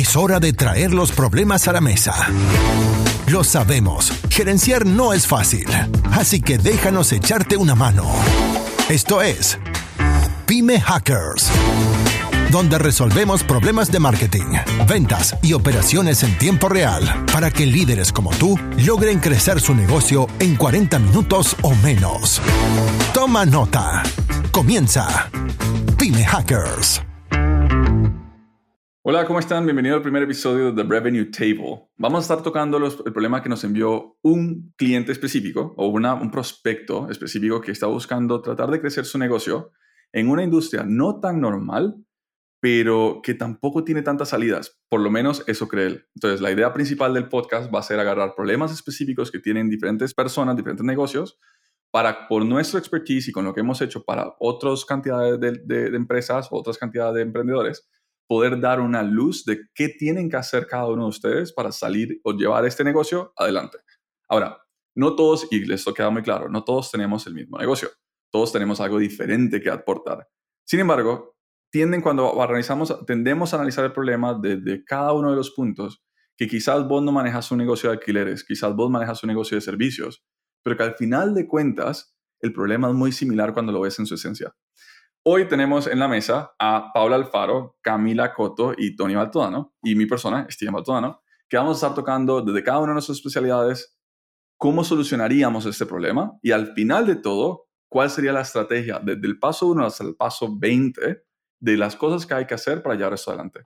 Es hora de traer los problemas a la mesa. Lo sabemos, gerenciar no es fácil, así que déjanos echarte una mano. Esto es Pyme Hackers, donde resolvemos problemas de marketing, ventas y operaciones en tiempo real para que líderes como tú logren crecer su negocio en 40 minutos o menos. Toma nota. Comienza Pyme Hackers. Hola, ¿cómo están? Bienvenido al primer episodio de The Revenue Table. Vamos a estar tocando los, el problema que nos envió un cliente específico o una, un prospecto específico que está buscando tratar de crecer su negocio en una industria no tan normal, pero que tampoco tiene tantas salidas. Por lo menos eso cree él. Entonces, la idea principal del podcast va a ser agarrar problemas específicos que tienen diferentes personas, diferentes negocios, para, por nuestro expertise y con lo que hemos hecho para otras cantidades de, de, de empresas, otras cantidades de emprendedores, poder dar una luz de qué tienen que hacer cada uno de ustedes para salir o llevar este negocio adelante. Ahora, no todos, y esto queda muy claro, no todos tenemos el mismo negocio. Todos tenemos algo diferente que aportar. Sin embargo, tienden cuando analizamos, tendemos a analizar el problema desde cada uno de los puntos que quizás vos no manejas un negocio de alquileres, quizás vos manejas un negocio de servicios, pero que al final de cuentas el problema es muy similar cuando lo ves en su esencia. Hoy tenemos en la mesa a Paula Alfaro, Camila Coto y Tony Baltodano, y mi persona, Steven Baltodano, que vamos a estar tocando desde cada una de nuestras especialidades cómo solucionaríamos este problema y al final de todo, cuál sería la estrategia desde el paso 1 hasta el paso 20 de las cosas que hay que hacer para llevar esto adelante.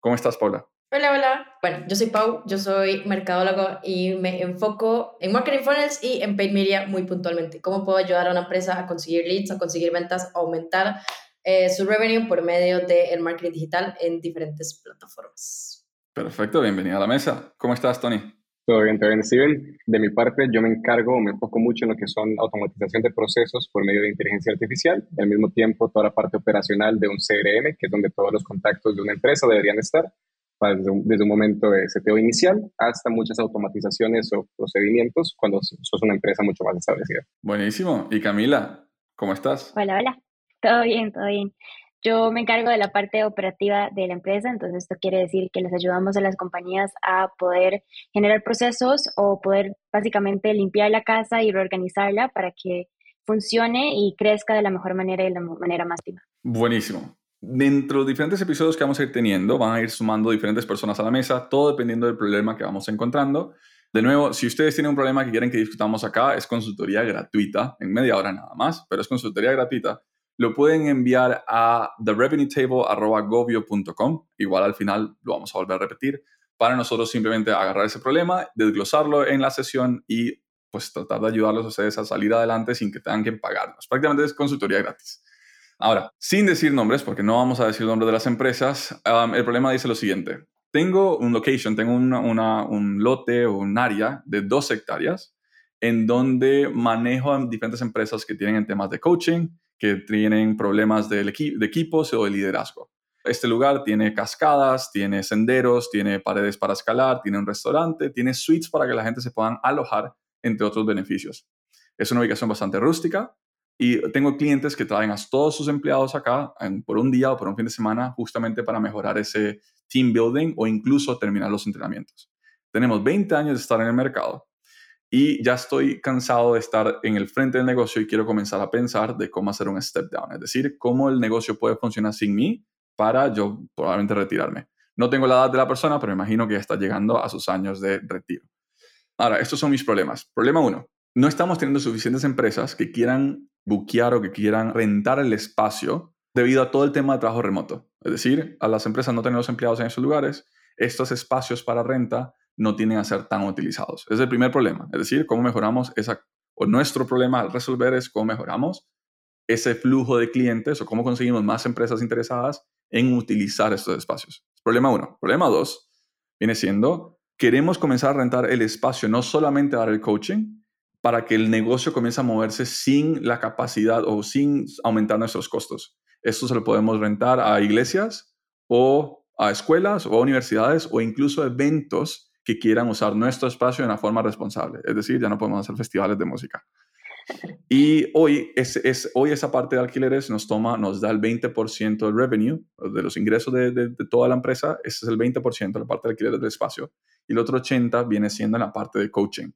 ¿Cómo estás, Paula? Hola, hola. Bueno, yo soy Pau, yo soy mercadólogo y me enfoco en marketing funnels y en paid media muy puntualmente. ¿Cómo puedo ayudar a una empresa a conseguir leads, a conseguir ventas, a aumentar eh, su revenue por medio del marketing digital en diferentes plataformas? Perfecto, bienvenida a la mesa. ¿Cómo estás, Tony? Todo bien, todo bien, Steven. De mi parte, yo me encargo, me enfoco mucho en lo que son automatización de procesos por medio de inteligencia artificial y al mismo tiempo toda la parte operacional de un CRM, que es donde todos los contactos de una empresa deberían estar desde un, desde un, momento de seteo inicial hasta muchas automatizaciones o procedimientos cuando sos una empresa mucho más establecida. Buenísimo. Y Camila, ¿cómo estás? Hola, hola. Todo bien, todo bien. Yo me encargo de la parte operativa de la empresa, entonces esto quiere decir que les ayudamos a las compañías a poder generar procesos o poder básicamente limpiar la casa y reorganizarla para que funcione y crezca de la mejor manera y de la manera más óptima. Buenísimo. Dentro de los diferentes episodios que vamos a ir teniendo, van a ir sumando diferentes personas a la mesa, todo dependiendo del problema que vamos encontrando. De nuevo, si ustedes tienen un problema que quieren que discutamos acá, es consultoría gratuita, en media hora nada más, pero es consultoría gratuita. Lo pueden enviar a therevenuetable.gobio.com. Igual al final lo vamos a volver a repetir para nosotros simplemente agarrar ese problema, desglosarlo en la sesión y pues tratar de ayudarlos a ustedes a salir adelante sin que tengan que pagarnos. Prácticamente es consultoría gratis. Ahora, sin decir nombres, porque no vamos a decir el nombre de las empresas, el problema dice lo siguiente. Tengo un location, tengo una, una, un lote o un área de dos hectáreas en donde manejo a diferentes empresas que tienen temas de coaching, que tienen problemas de, equi equipos o de liderazgo. Este lugar tiene cascadas, tiene senderos, tiene paredes para escalar, tiene un restaurante, tiene suites para que la gente se puedan alojar, entre otros beneficios. Es una ubicación bastante rústica, y tengo clientes que traen a todos sus empleados acá por un día o por un fin de semana justamente para mejorar ese team building o incluso terminar los entrenamientos. Tenemos 20 años de estar en el mercado y ya estoy cansado de estar en el frente del negocio y quiero comenzar a pensar de cómo hacer un step down, es decir, cómo el negocio puede funcionar sin mí para yo probablemente retirarme. No tengo la edad de la persona, pero imagino que ya está llegando a sus años de retiro. Ahora, estos son mis problemas. Problema uno, no estamos teniendo suficientes empresas que quieran buquear o que quieran rentar el espacio debido a todo el tema de trabajo remoto. Es decir, a las empresas no tener los empleados en esos lugares, estos espacios para renta no tienen a ser tan utilizados. Es el primer problema. Es decir, cómo mejoramos esa, o nuestro problema al resolver es cómo mejoramos ese flujo de clientes o cómo conseguimos más empresas interesadas en utilizar estos espacios. Problema uno. Problema dos viene siendo, queremos comenzar a rentar el espacio no solamente dar el coaching, para que el negocio comience a moverse sin la capacidad o sin aumentar nuestros costos. Esto se lo podemos rentar a iglesias o a escuelas o a universidades o incluso eventos que quieran usar nuestro espacio de una forma responsable. Es decir, ya no podemos hacer festivales de música. Y hoy, es, es, hoy esa parte de alquileres nos toma, nos da el 20% del revenue, de los ingresos de, toda la empresa, ese es el 20%, la parte de alquileres del espacio. Y el otro 80% viene siendo en la parte de coaching.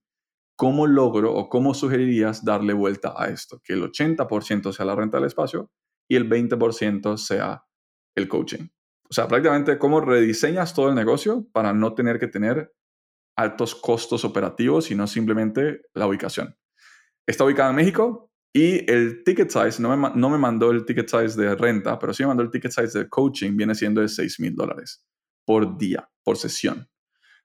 ¿Cómo logro o cómo sugerirías darle vuelta a esto? Que el 80% sea la renta del espacio y el 20% sea el coaching. O sea, prácticamente cómo rediseñas todo el negocio para no tener que tener altos costos operativos, sino simplemente la ubicación. Está ubicada en México y el ticket size, no me, no me mandó el ticket size de renta, pero sí me mandó el ticket size de coaching, viene siendo de 6 mil dólares por día, por sesión.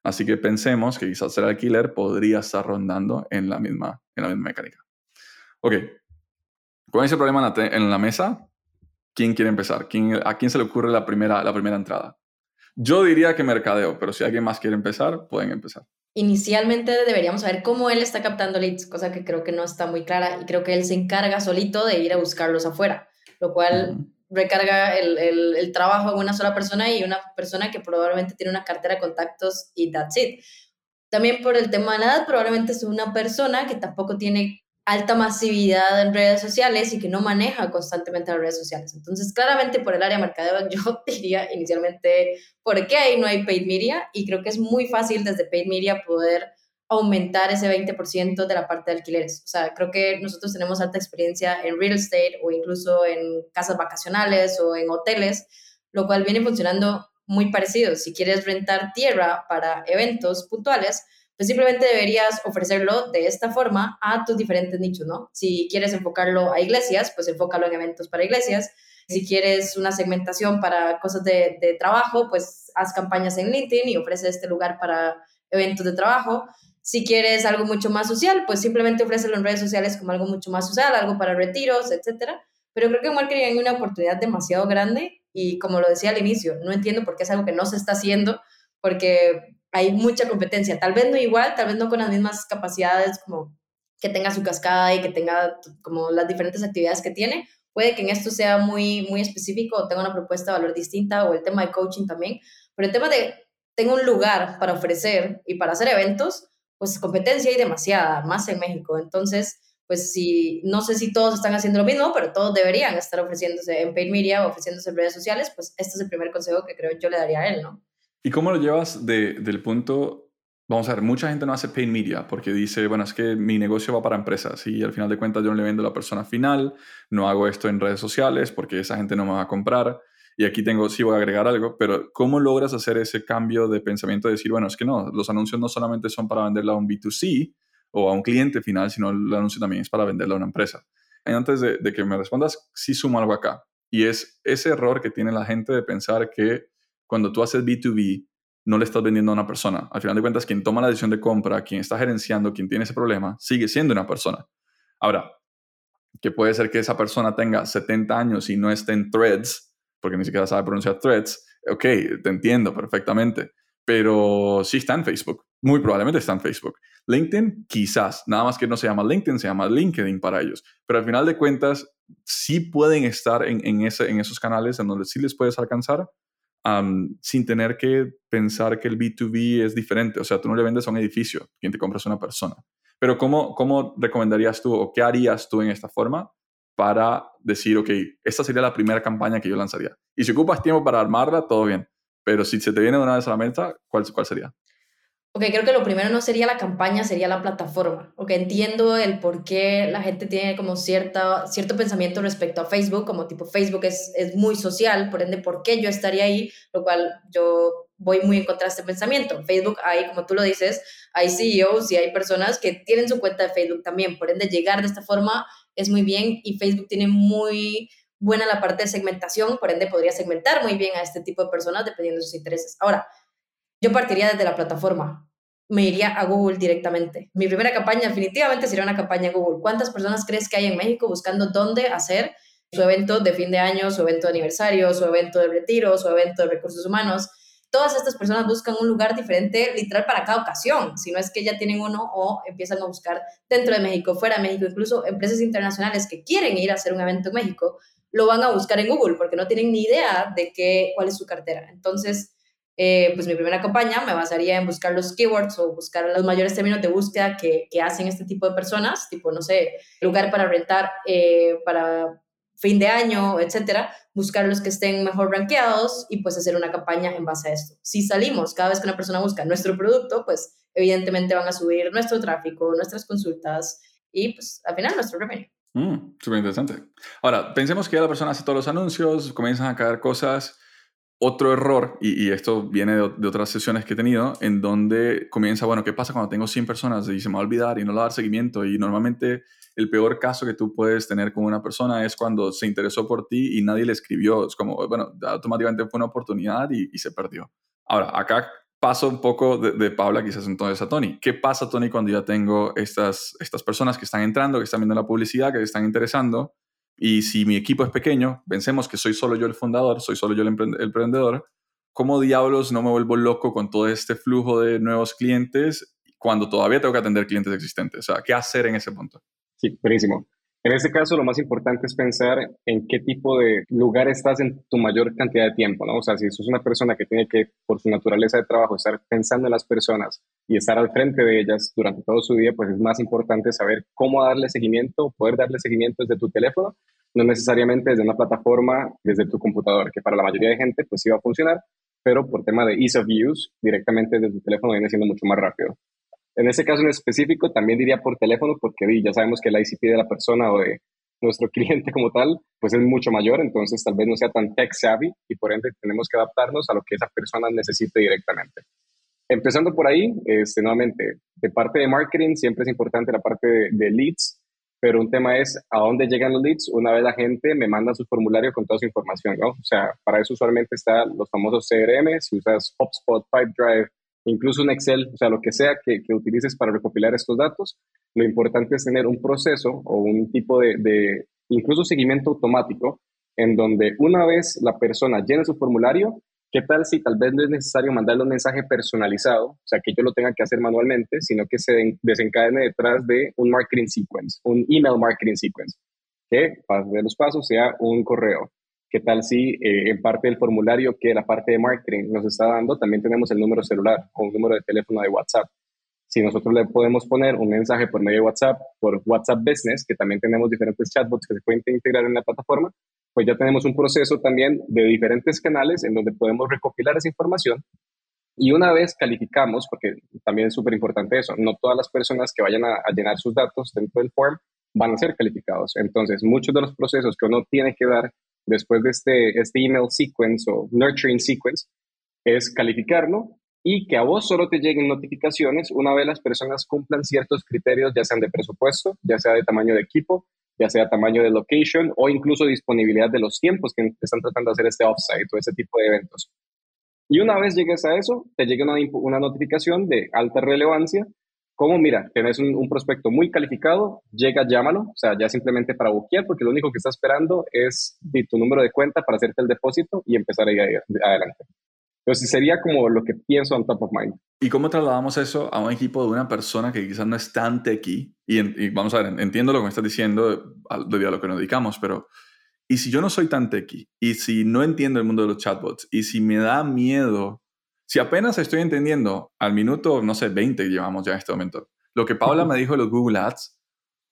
Así que pensemos que quizás el alquiler podría estar rondando en la misma, en la misma mecánica. Ok, con ese problema en la, mesa, ¿quién quiere empezar? ¿Quién, ¿A quién se le ocurre la primera, la primera entrada? Yo diría que mercadeo, pero si alguien más quiere empezar, pueden empezar. Inicialmente deberíamos saber cómo él está captando leads, cosa que creo que no está muy clara y creo que él se encarga solito de ir a buscarlos afuera, lo cual recarga el, el, trabajo en una sola persona y una persona que probablemente tiene una cartera de contactos y that's it. También por el tema de la edad, probablemente es una persona que tampoco tiene alta masividad en redes sociales y que no maneja constantemente las redes sociales. Entonces, claramente por el área de mercadeo, yo diría inicialmente, ¿por qué ahí no hay paid media? Y creo que es muy fácil desde paid media poder aumentar ese 20% de la parte de alquileres. O sea, creo que nosotros tenemos alta experiencia en real estate o incluso en casas vacacionales o en hoteles, lo cual viene funcionando muy parecido. Si quieres rentar tierra para eventos puntuales, pues simplemente deberías ofrecerlo de esta forma a tus diferentes nichos, ¿no? Si quieres enfocarlo a iglesias, pues enfócalo en eventos para iglesias. Si quieres una segmentación para cosas de, de trabajo, pues haz campañas en LinkedIn y ofrece este lugar para eventos de trabajo. Si quieres algo mucho más social, pues simplemente ofrécelo en redes sociales como algo mucho más social, algo para retiros, etcétera. Pero creo que en marketing hay una oportunidad demasiado grande y como lo decía al inicio, no entiendo por qué es algo que no se está haciendo, porque hay mucha competencia, tal vez no igual, tal vez no con las mismas capacidades como que tenga su cascada y que tenga como las diferentes actividades que tiene. Puede que en esto sea muy, muy específico o tenga una propuesta de valor distinta o el tema de coaching también, pero el tema de tengo un lugar para ofrecer y para hacer eventos, pues competencia hay demasiada, más en México. Entonces, pues si, no sé si todos están haciendo lo mismo, pero todos deberían estar ofreciéndose en paid media o ofreciéndose en redes sociales, pues este es el primer consejo que creo yo le daría a él, ¿no? ¿Y cómo lo llevas de, del punto, vamos a ver, mucha gente no hace paid media porque dice, bueno, es que mi negocio va para empresas y al final de cuentas yo no le vendo a la persona final, no hago esto en redes sociales porque esa gente no me va a comprar. Y aquí tengo, sí voy a agregar algo, pero ¿cómo logras hacer ese cambio de pensamiento de decir, bueno, es que no, los anuncios no solamente son para venderla a un B2C o a un cliente final, sino el anuncio también es para venderla a una empresa? Y antes de, de que me respondas, sí sumo algo acá. Y es ese error que tiene la gente de pensar que cuando tú haces B2B, no le estás vendiendo a una persona. Al final de cuentas, quien toma la decisión de compra, quien está gerenciando, quien tiene ese problema, sigue siendo una persona. Ahora, que puede ser que esa persona tenga 70 años y no esté en threads, porque ni siquiera sabe pronunciar threads, ok, te entiendo perfectamente, pero sí está en Facebook, muy probablemente está en Facebook. LinkedIn, quizás, nada más que no se llama LinkedIn, se llama LinkedIn para ellos, pero al final de cuentas, sí pueden estar en, en, ese, en esos canales en donde sí les puedes alcanzar, sin tener que pensar que el B2B es diferente. O sea, tú no le vendes a un edificio, quien te compras una persona. Pero ¿cómo, ¿cómo recomendarías tú o qué harías tú en esta forma para decir, ok, esta sería la primera campaña que yo lanzaría? Y si ocupas tiempo para armarla, todo bien. Pero si se te viene de una vez a la meta, ¿cuál, cuál sería? Ok, creo que lo primero no sería la campaña, sería la plataforma. Ok, entiendo el por qué la gente tiene como cierta, cierto pensamiento respecto a Facebook, como tipo Facebook es, es muy social, por ende, ¿por qué yo estaría ahí? Lo cual yo voy muy en contra de este pensamiento. En Facebook hay, como tú lo dices, hay CEOs y hay personas que tienen su cuenta de Facebook también, por ende, llegar de esta forma es muy bien y Facebook tiene muy buena la parte de segmentación, por ende podría segmentar muy bien a este tipo de personas dependiendo de sus intereses. Ahora, yo partiría desde la plataforma. Me iría a Google directamente. Mi primera campaña definitivamente sería una campaña Google. ¿Cuántas personas crees que hay en México buscando dónde hacer su evento de fin de año, su evento de aniversario, su evento de retiro, su evento de recursos humanos? Todas estas personas buscan un lugar diferente, literal, para cada ocasión. Si no es que ya tienen uno o empiezan a buscar dentro de México, fuera de México, incluso empresas internacionales que quieren ir a hacer un evento en México, lo van a buscar en Google porque no tienen ni idea de qué, cuál es su cartera. Entonces, eh, pues mi primera campaña me basaría en buscar los keywords o buscar los mayores términos de búsqueda que, hacen este tipo de personas, tipo, no sé, lugar para rentar eh, para fin de año, etcétera, buscar los que estén mejor rankeados y pues hacer una campaña en base a esto. Si salimos cada vez que una persona busca nuestro producto, pues evidentemente van a subir nuestro tráfico, nuestras consultas y pues al final nuestro revenue. Mm, Súper interesante. Ahora, pensemos que ya la persona hace todos los anuncios, comienzan a caer cosas otro error, y, esto viene de, otras sesiones que he tenido, en donde comienza, bueno, ¿qué pasa cuando tengo 100 personas y se me va a olvidar y no le va a dar seguimiento? Y normalmente el peor caso que tú puedes tener con una persona es cuando se interesó por ti y nadie le escribió. Es como, bueno, automáticamente fue una oportunidad y, se perdió. Ahora, acá paso un poco de, de, Paula quizás entonces a Tony. ¿Qué pasa, Tony, cuando ya tengo estas, estas personas que están entrando, que están viendo la publicidad, que están interesando? Y si mi equipo es pequeño, pensemos que soy solo yo el fundador, soy solo yo el, emprendedor, ¿cómo diablos no me vuelvo loco con todo este flujo de nuevos clientes cuando todavía tengo que atender clientes existentes? O sea, ¿qué hacer en ese punto? Sí, buenísimo. En este caso, lo más importante es pensar en qué tipo de lugar estás en tu mayor cantidad de tiempo, ¿no? O sea, si sos una persona que tiene que, por su naturaleza de trabajo, estar pensando en las personas y estar al frente de ellas durante todo su día, pues es más importante saber cómo darle seguimiento, poder darle seguimiento desde tu teléfono, no necesariamente desde una plataforma, desde tu computador, que para la mayoría de gente pues sí va a funcionar, pero por tema de ease of use, directamente desde tu teléfono viene siendo mucho más rápido. En ese caso en específico, también diría por teléfono, porque ya sabemos que el ICP de la persona o de nuestro cliente como tal, pues es mucho mayor, entonces tal vez no sea tan tech savvy y por ende tenemos que adaptarnos a lo que esa persona necesite directamente. Empezando por ahí, este, nuevamente, de parte de marketing siempre es importante la parte de, leads, pero un tema es a dónde llegan los leads una vez la gente me manda su formulario con toda su información, ¿no? O sea, para eso usualmente están los famosos CRM, si usas HubSpot, Pipedrive, incluso un Excel, o sea, lo que sea que, utilices para recopilar estos datos, lo importante es tener un proceso o un tipo de, de, incluso seguimiento automático, en donde una vez la persona llene su formulario, ¿qué tal si tal vez no es necesario mandarle un mensaje personalizado, o sea, que yo lo tenga que hacer manualmente, sino que se desencadene detrás de un marketing sequence, un email marketing sequence, que para de los pasos sea un correo, ¿Qué tal si eh, en parte del formulario que la parte de marketing nos está dando, también tenemos el número celular o un número de teléfono de WhatsApp? Si nosotros le podemos poner un mensaje por medio de WhatsApp, por WhatsApp Business, que también tenemos diferentes chatbots que se pueden integrar en la plataforma, pues ya tenemos un proceso también de diferentes canales en donde podemos recopilar esa información y una vez calificamos, porque también es súper importante eso, no todas las personas que vayan a, a, llenar sus datos dentro del form van a ser calificados. Entonces, muchos de los procesos que uno tiene que dar después de este, este email sequence o nurturing sequence es calificarlo y que a vos solo te lleguen notificaciones una vez las personas cumplan ciertos criterios, ya sean de presupuesto, ya sea de tamaño de equipo, ya sea tamaño de location o incluso disponibilidad de los tiempos que están tratando de hacer este offsite o ese tipo de eventos. Y una vez llegues a eso, te llega una, una notificación de alta relevancia como, mira, tenés un, prospecto muy calificado, llega, llámalo, o sea, ya simplemente para buquear, porque lo único que está esperando es tu número de cuenta para hacerte el depósito y empezar a ir adelante. Entonces, sería como lo que pienso on top of mind. ¿Y cómo trasladamos eso a un equipo de una persona que quizás no es tan techy? Y, y vamos a ver, entiendo lo que me estás diciendo debido a lo que nos dedicamos, pero ¿y si yo no soy tan techy? ¿Y si no entiendo el mundo de los chatbots? ¿Y si me da miedo si apenas estoy entendiendo al minuto, no sé, 20 llevamos ya en este momento, lo que Paula me dijo de los Google Ads,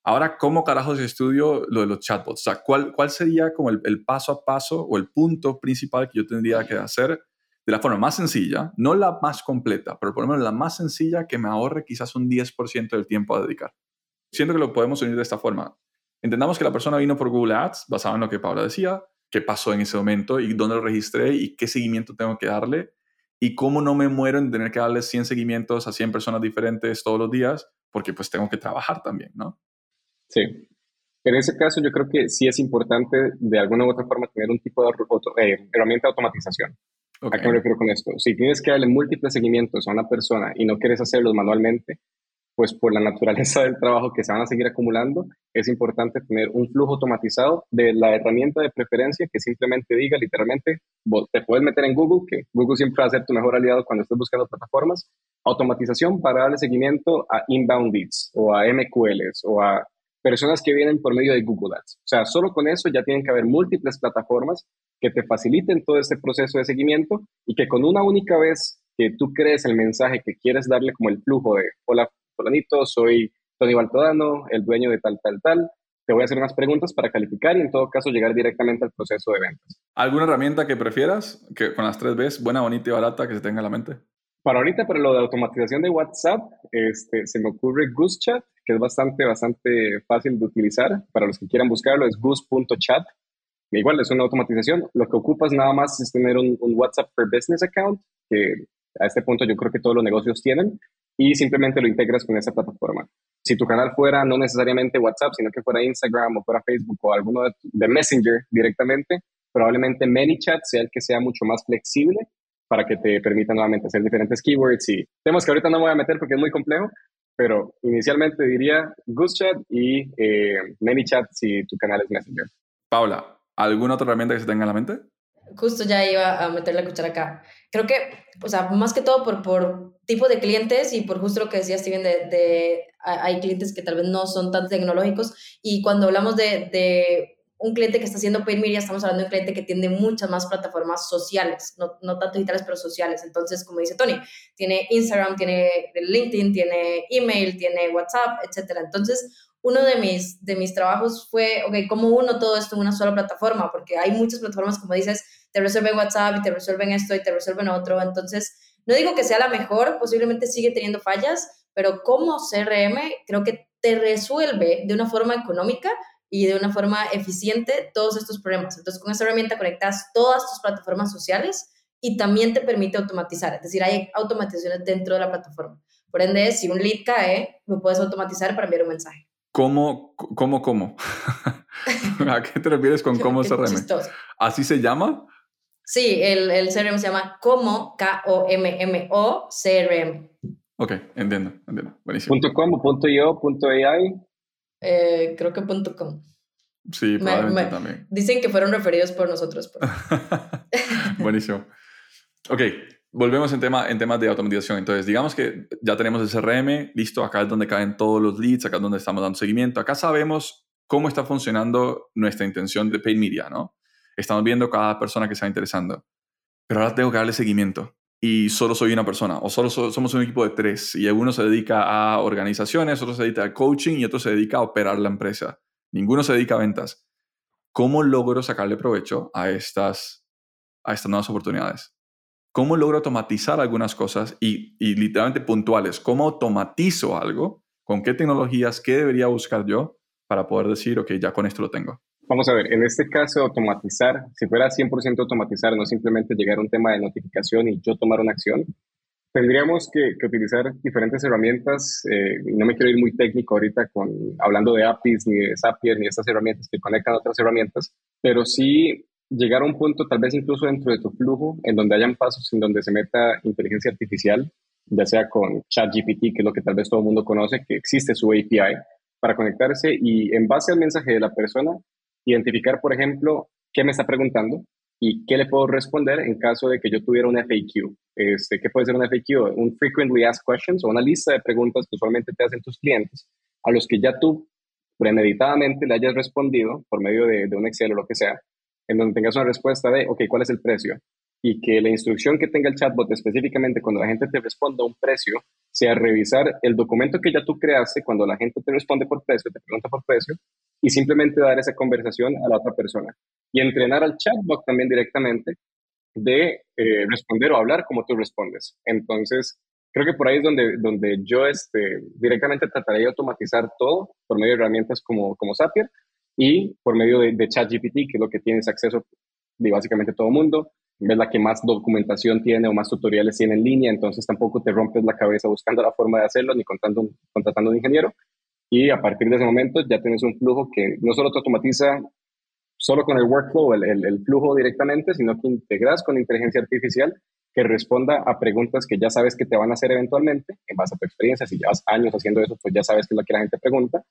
ahora, ¿cómo carajos estudio lo de los chatbots? O sea, ¿cuál, cuál sería como el, el paso a paso o el punto principal que yo tendría que hacer de la forma más sencilla, no la más completa, pero por lo menos la más sencilla que me ahorre quizás un 10% del tiempo a dedicar. Siento que lo podemos unir de esta forma. Entendamos que la persona vino por Google Ads, basado en lo que Paula decía, qué pasó en ese momento y dónde lo registré y qué seguimiento tengo que darle y cómo no me muero en tener que darle 100 seguimientos a 100 personas diferentes todos los días, porque pues tengo que trabajar también, ¿no? Sí. En ese caso yo creo que sí es importante de alguna u otra forma tener un tipo de eh, herramienta de automatización. ¿A qué me refiero con esto? Si tienes que darle múltiples seguimientos a una persona y no quieres hacerlos manualmente, pues por la naturaleza del trabajo que se van a seguir acumulando, es importante tener un flujo automatizado de la herramienta de preferencia que simplemente diga literalmente, te puedes meter en Google, que Google siempre va a ser tu mejor aliado cuando estés buscando plataformas, automatización para darle seguimiento a inbound leads o a MQLs o a personas que vienen por medio de Google Ads. O sea, solo con eso ya tienen que haber múltiples plataformas que te faciliten todo este proceso de seguimiento y que con una única vez que tú crees el mensaje que quieres darle como el flujo de, hola, fulanito, soy Tony Baltodano, el dueño de tal, tal, tal, te voy a hacer unas preguntas para calificar y en todo caso llegar directamente al proceso de ventas. ¿Alguna herramienta que prefieras, que con las tres Bs, buena, bonita y barata, que se tenga en la mente? Para ahorita, para lo de automatización de WhatsApp, este, se me ocurre GooseChat, que es bastante, bastante fácil de utilizar. Para los que quieran buscarlo, es goose.chat. Igual es una automatización. Lo que ocupas nada más es tener un, un WhatsApp for Business account, que a este punto yo creo que todos los negocios tienen, y simplemente lo integras con esa plataforma. Si tu canal fuera no necesariamente WhatsApp, sino que fuera Instagram o fuera Facebook o alguno de, Messenger directamente, probablemente ManyChat sea el que sea mucho más flexible para que te permita nuevamente hacer diferentes keywords y temas que ahorita no voy a meter porque es muy complejo, pero inicialmente diría GooseChat y eh, ManyChat si tu canal es Messenger. Paula, ¿alguna otra herramienta que se tenga en la mente? Justo ya iba a meter la cuchara acá. Creo que, o sea, más que todo por, por tipo de clientes y por justo lo que decía Steven, de, de hay clientes que tal vez no son tan tecnológicos y cuando hablamos de, de un cliente que está haciendo paid media, estamos hablando de un cliente que tiene muchas más plataformas sociales, no, no tanto digitales, pero sociales. Entonces, como dice Tony, tiene Instagram, tiene LinkedIn, tiene email, tiene WhatsApp, etc. Entonces, uno de mis, de mis trabajos fue, ok, ¿cómo uno todo esto en una sola plataforma? Porque hay muchas plataformas, como dices, te resuelven WhatsApp y te resuelven esto y te resuelven otro. Entonces, no digo que sea la mejor, posiblemente sigue teniendo fallas, pero como CRM creo que te resuelve de una forma económica y de una forma eficiente todos estos problemas. Entonces, con esta herramienta conectas todas tus plataformas sociales y también te permite automatizar, es decir, hay automatizaciones dentro de la plataforma. Por ende, si un lead cae, lo puedes automatizar para enviar un mensaje. ¿Cómo, cómo, cómo? ¿A qué te refieres con cómo CRM? ¿Así se llama? Sí, el, el CRM se llama como, K-O-M-M-O, CRM. Ok, entiendo, entiendo. Buenísimo. .com, .io, .ai. Eh, creo que .com. Sí, probablemente también. Dicen que fueron referidos por nosotros. Pues. Buenísimo. Ok, volvemos en, tema, en temas de automatización. Entonces, digamos que ya tenemos el CRM, listo, acá es donde caen todos los leads, acá es donde estamos dando seguimiento, acá sabemos cómo está funcionando nuestra intención de paid media, ¿no? Estamos viendo cada persona que está interesando, pero ahora tengo que darle seguimiento y solo soy una persona o solo somos un equipo de tres y uno se dedica a organizaciones, otro se dedica al coaching y otro se dedica a operar la empresa. Ninguno se dedica a ventas. ¿Cómo logro sacarle provecho a estas, a estas nuevas oportunidades? ¿Cómo logro automatizar algunas cosas y, y literalmente puntuales? ¿Cómo automatizo algo? ¿Con qué tecnologías? ¿Qué debería buscar yo para poder decir, ok, ya con esto lo tengo? Vamos a ver, en este caso, automatizar, si fuera 100% automatizar, no simplemente llegar a un tema de notificación y yo tomar una acción, tendríamos que, utilizar diferentes herramientas, eh, no me quiero ir muy técnico ahorita con, hablando de APIs, ni de Zapier, ni estas herramientas que conectan a otras herramientas, pero sí llegar a un punto, tal vez incluso dentro de tu flujo, en donde hayan pasos en donde se meta inteligencia artificial, ya sea con ChatGPT, que es lo que tal vez todo el mundo conoce, que existe su API, para conectarse y en base al mensaje de la persona, identificar, por ejemplo, qué me está preguntando y qué le puedo responder en caso de que yo tuviera un FAQ. Este, ¿Qué puede ser un FAQ? Un Frequently Asked Questions o una lista de preguntas que usualmente te hacen tus clientes, a los que ya tú premeditadamente le hayas respondido por medio de, de un Excel o lo que sea, en donde tengas una respuesta de, ok, ¿cuál es el precio? Y que la instrucción que tenga el chatbot específicamente cuando la gente te responda un precio sea revisar el documento que ya tú creaste cuando la gente te responde por precio, te pregunta por precio, y simplemente dar esa conversación a la otra persona. Y entrenar al chatbot también directamente de eh, responder o hablar como tú respondes. Entonces, creo que por ahí es donde, donde yo este, directamente trataría de automatizar todo por medio de herramientas como, como Zapier y por medio de, de ChatGPT, que es lo que tienes acceso de básicamente todo el mundo es la que más documentación tiene o más tutoriales tiene en línea, entonces tampoco te rompes la cabeza buscando la forma de hacerlo ni contando, contratando un ingeniero. Y a partir de ese momento ya tienes un flujo que no solo te automatiza solo con el workflow, el, el, flujo directamente, sino que integras con inteligencia artificial que responda a preguntas que ya sabes que te van a hacer eventualmente, en base a tu experiencia. Si llevas años haciendo eso, pues ya sabes que es lo que la gente pregunta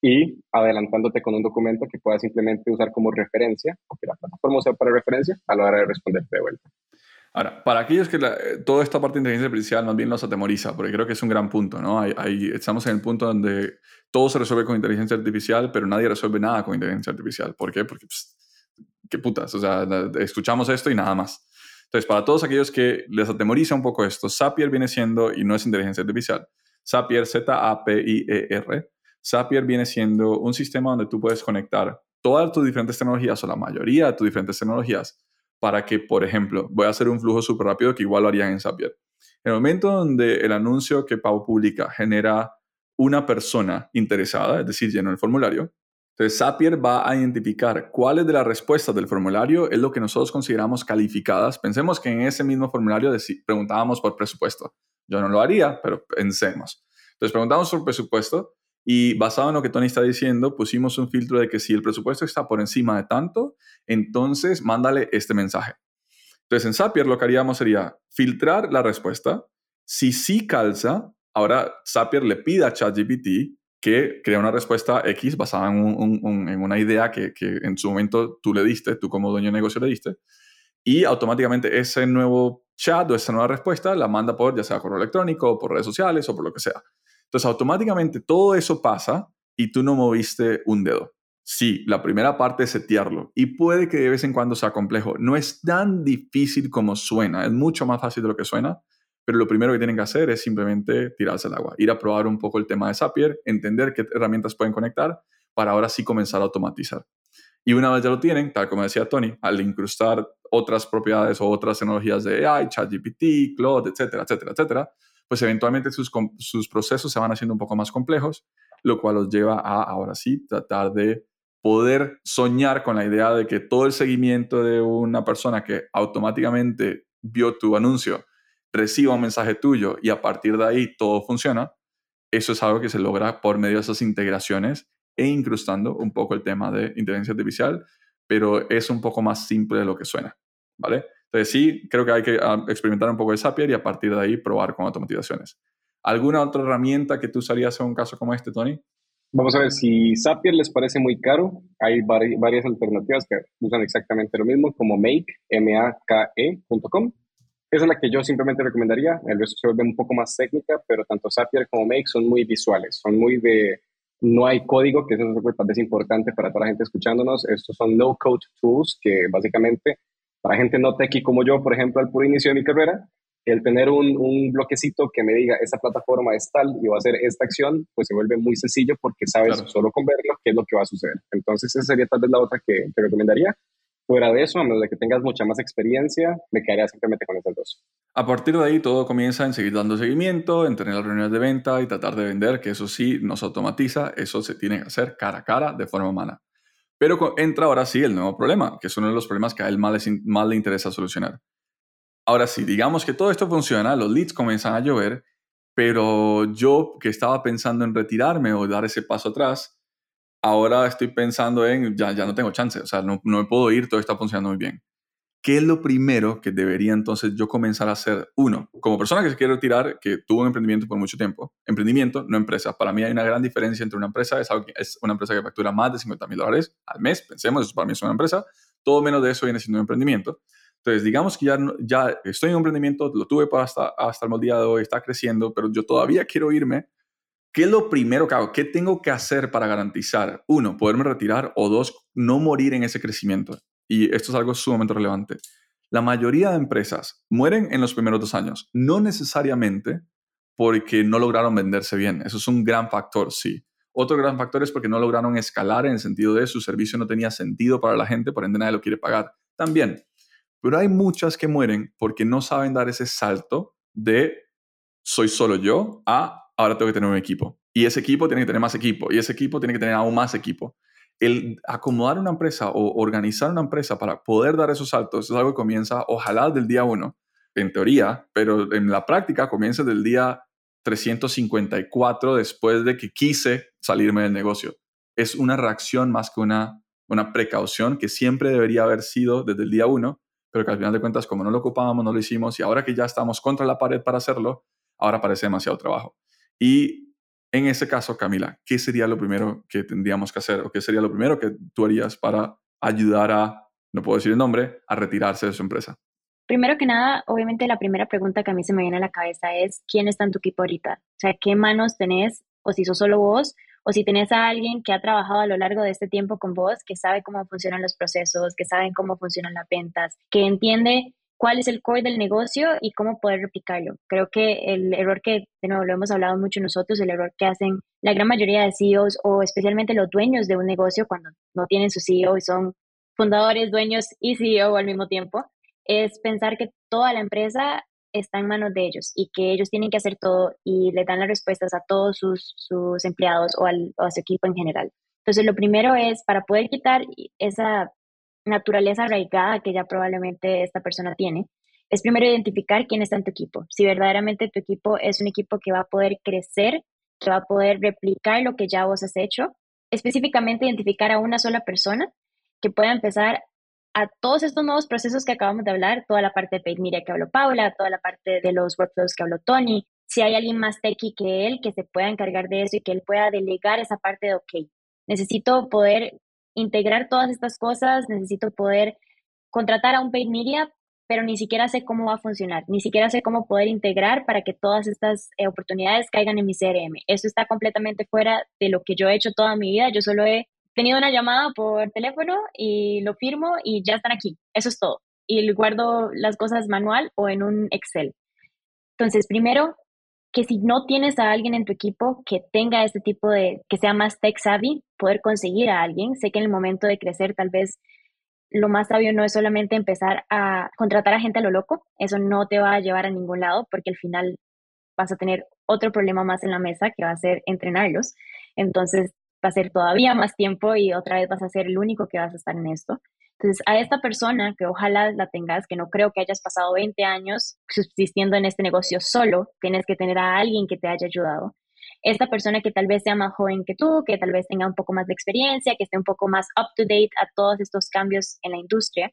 y adelantándote con un documento que puedas simplemente usar como referencia, o que la plataforma sea para referencia a la hora de responderte de vuelta. Ahora, para aquellos que toda esta parte de inteligencia artificial más bien los atemoriza, porque creo que es un gran punto, ¿no? Hay, estamos en el punto donde todo se resuelve con inteligencia artificial, pero nadie resuelve nada con inteligencia artificial. ¿Por qué? Porque, pues, qué putas, o sea, escuchamos esto y nada más. Entonces, para todos aquellos que les atemoriza un poco esto, Zapier viene siendo, y no es inteligencia artificial, Zapier, Z-A-P-I-E-R, Zapier viene siendo un sistema donde tú puedes conectar todas tus diferentes tecnologías o la mayoría de tus diferentes tecnologías para que, por ejemplo, voy a hacer un flujo súper rápido que igual lo harían en Zapier. En el momento donde el anuncio que Pau publica genera una persona interesada, es decir, lleno el formulario, entonces Zapier va a identificar cuáles de las respuestas del formulario es lo que nosotros consideramos calificadas. Pensemos que en ese mismo formulario preguntábamos por presupuesto. Yo no lo haría, pero pensemos. Entonces preguntamos por presupuesto y basado en lo que Tony está diciendo, pusimos un filtro de que si el presupuesto está por encima de tanto, entonces mándale este mensaje. Entonces en Zapier lo que haríamos sería filtrar la respuesta. Si sí calza, ahora Zapier le pide a ChatGPT que crea una respuesta X basada en, una idea que, que, en su momento tú le diste, tú como dueño de negocio le diste, y automáticamente ese nuevo chat o esa nueva respuesta la manda por ya sea correo electrónico, por redes sociales o por lo que sea. Entonces, automáticamente todo eso pasa y tú no moviste un dedo. Sí, la primera parte es setearlo y puede que de vez en cuando sea complejo. No es tan difícil como suena, es mucho más fácil de lo que suena, pero lo primero que tienen que hacer es simplemente tirarse el agua, ir a probar un poco el tema de Zapier, entender qué herramientas pueden conectar para ahora sí comenzar a automatizar. Y una vez ya lo tienen, tal como decía Tony, al incrustar otras propiedades o otras tecnologías de AI, ChatGPT, Claude, etcétera, etcétera, etcétera, pues eventualmente sus, procesos se van haciendo un poco más complejos, lo cual los lleva a, ahora sí, tratar de poder soñar con la idea de que todo el seguimiento de una persona que automáticamente vio tu anuncio reciba un mensaje tuyo y a partir de ahí todo funciona, eso es algo que se logra por medio de esas integraciones e incrustando un poco el tema de inteligencia artificial, pero es un poco más simple de lo que suena, ¿vale? Entonces sí, creo que hay que ah, experimentar un poco de Zapier y a partir de ahí probar con automatizaciones. ¿Alguna otra herramienta que tú usarías en un caso como este, Tony? Vamos a ver, si Zapier les parece muy caro, hay varias alternativas que usan exactamente lo mismo, como make, M-A-K-E.com. Esa es la que yo simplemente recomendaría. El resto se vuelve un poco más técnica, pero tanto Zapier como Make son muy visuales, son muy de... No hay código, que eso es importante para toda la gente escuchándonos. Estos son no-code tools que básicamente para gente no techie como yo, por ejemplo, al puro inicio de mi carrera, el tener un, un, bloquecito que me diga esta plataforma es tal y va a hacer esta acción, pues se vuelve muy sencillo porque sabes solo con verlo qué es lo que va a suceder. Entonces, esa sería tal vez la otra que te recomendaría. Fuera de eso, a menos de que tengas mucha más experiencia, me quedaría simplemente con esas dos. A partir de ahí, todo comienza en seguir dando seguimiento, en tener las reuniones de venta y tratar de vender, que eso sí nos automatiza, eso se tiene que hacer cara a cara de forma humana. Pero entra ahora sí el nuevo problema, que es uno de los problemas que a él más, le interesa solucionar. Ahora sí, digamos que todo esto funciona, los leads comienzan a llover, pero yo que estaba pensando en retirarme o dar ese paso atrás, ahora estoy pensando en, ya, ya no tengo chance, o sea, no, no me puedo ir, todo está funcionando muy bien. ¿Qué es lo primero que debería entonces yo comenzar a hacer? Uno, como persona que se quiere retirar, que tuvo un emprendimiento por mucho tiempo, emprendimiento, no empresa. Para mí hay una gran diferencia entre una empresa, es, es una empresa que factura más de 50 mil dólares al mes, pensemos, eso para mí es una empresa, todo menos de eso viene siendo un emprendimiento. Entonces, digamos que ya, ya estoy en un emprendimiento, lo tuve para hasta, hasta el día de hoy, está creciendo, pero yo todavía quiero irme. ¿Qué es lo primero que hago? ¿Qué tengo que hacer para garantizar, uno, poderme retirar o dos, no morir en ese crecimiento? Y esto es algo sumamente relevante, la mayoría de empresas mueren en los primeros dos años, no necesariamente porque no lograron venderse bien. Eso es un gran factor, sí. Otro gran factor es porque no lograron escalar en el sentido de su servicio no tenía sentido para la gente, por ende nadie lo quiere pagar. También. Pero hay muchas que mueren porque no saben dar ese salto de soy solo yo a ahora tengo que tener un equipo. Y ese equipo tiene que tener más equipo. Y ese equipo tiene que tener aún más equipo el acomodar una empresa o organizar una empresa para poder dar esos saltos es algo que comienza, ojalá, del día uno, en teoría, pero en la práctica comienza del día 354 después de que quise salirme del negocio. Es una reacción más que una, una precaución que siempre debería haber sido desde el día uno, pero que al final de cuentas, como no lo ocupábamos, no lo hicimos y ahora que ya estamos contra la pared para hacerlo, ahora parece demasiado trabajo. Y en ese caso, Camila, ¿qué sería lo primero que tendríamos que hacer o qué sería lo primero que tú harías para ayudar a, no puedo decir el nombre, a retirarse de su empresa? Primero que nada, obviamente la primera pregunta que a mí se me viene a la cabeza es, ¿quién está en tu equipo ahorita? O sea, ¿qué manos tenés? O si sos solo vos, o si tenés a alguien que ha trabajado a lo largo de este tiempo con vos, que sabe cómo funcionan los procesos, que sabe cómo funcionan las ventas, que entiende cuál es el core del negocio y cómo poder replicarlo. Creo que el error que, de nuevo, lo hemos hablado mucho nosotros, el error que hacen la gran mayoría de CEOs o especialmente los dueños de un negocio cuando no tienen su CEO y son fundadores, dueños y CEO al mismo tiempo, es pensar que toda la empresa está en manos de ellos y que ellos tienen que hacer todo y le dan las respuestas a todos sus, sus empleados o, al, o a su equipo en general. Entonces, lo primero es para poder quitar esa naturaleza arraigada que ya probablemente esta persona tiene, es primero identificar quién está en tu equipo. Si verdaderamente tu equipo es un equipo que va a poder crecer, que va a poder replicar lo que ya vos has hecho, específicamente identificar a una sola persona que pueda empezar a todos estos nuevos procesos que acabamos de hablar, toda la parte de paid media que habló Paula, toda la parte de los workflows que habló Tony, si hay alguien más techie que él que se pueda encargar de eso y que él pueda delegar esa parte de, ok, necesito poder integrar todas estas cosas, necesito poder contratar a un paid media, pero ni siquiera sé cómo va a funcionar, ni siquiera sé cómo poder integrar para que todas estas eh, oportunidades caigan en mi CRM. Eso está completamente fuera de lo que yo he hecho toda mi vida. Yo solo he tenido una llamada por teléfono y lo firmo y ya están aquí. Eso es todo. Y guardo las cosas manual o en un Excel. Entonces, primero, que si no tienes a alguien en tu equipo que tenga este tipo de, que sea más tech savvy, poder conseguir a alguien. Sé que en el momento de crecer tal vez lo más sabio no es solamente empezar a contratar a gente a lo loco, eso no te va a llevar a ningún lado porque al final vas a tener otro problema más en la mesa que va a ser entrenarlos. Entonces, va a ser todavía más tiempo y otra vez vas a ser el único que vas a estar en esto. Entonces, a esta persona que ojalá la tengas, que no creo que hayas pasado 20 años subsistiendo en este negocio solo, tienes que tener a alguien que te haya ayudado. Esta persona que tal vez sea más joven que tú, que tal vez tenga un poco más de experiencia, que esté un poco más up to date a todos estos cambios en la industria,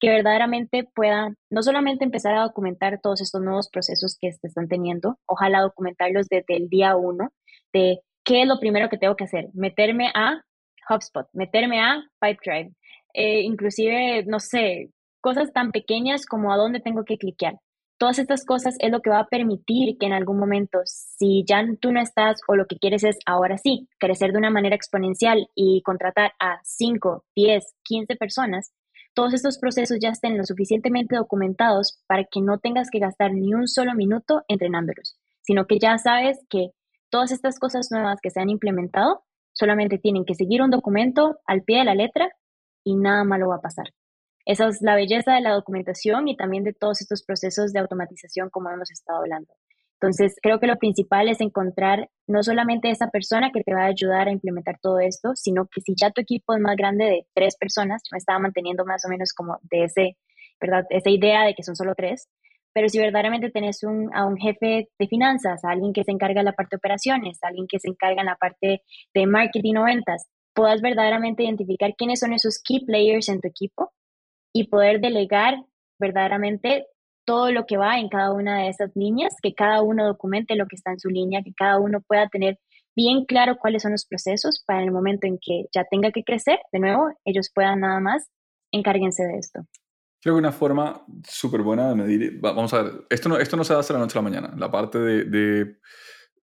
que verdaderamente pueda no solamente empezar a documentar todos estos nuevos procesos que se están teniendo, ojalá documentarlos desde el día uno, de ¿qué es lo primero que tengo que hacer? Meterme a HubSpot, meterme a Pipedrive, eh, inclusive, no sé, cosas tan pequeñas como a dónde tengo que cliquear. Todas estas cosas es lo que va a permitir que en algún momento, si ya tú no estás o lo que quieres es ahora sí, crecer de una manera exponencial y contratar a 5, 10, 15 personas, todos estos procesos ya estén lo suficientemente documentados para que no tengas que gastar ni un solo minuto entrenándolos, sino que ya sabes que todas estas cosas nuevas que se han implementado solamente tienen que seguir un documento al pie de la letra y nada malo va a pasar. Esa es la belleza de la documentación y también de todos estos procesos de automatización como hemos estado hablando. Entonces, creo que lo principal es encontrar no solamente esa persona que te va a ayudar a implementar todo esto, sino que si ya tu equipo es más grande de tres personas, yo me estaba manteniendo más o menos como de ese, ¿verdad? esa idea de que son solo tres, pero si verdaderamente tenés un, a un jefe de finanzas, a alguien que se encarga de la parte de operaciones, a alguien que se encarga en la parte de marketing o ventas, puedas verdaderamente identificar quiénes son esos key players en tu equipo y poder delegar verdaderamente todo lo que va en cada una de esas líneas, que cada uno documente lo que está en su línea, que cada uno pueda tener bien claro cuáles son los procesos para el momento en que ya tenga que crecer, de nuevo, ellos puedan nada más encárguense de esto. Creo que una forma súper buena de medir, vamos a ver, esto no, esto no se hace de la noche a la mañana, la parte de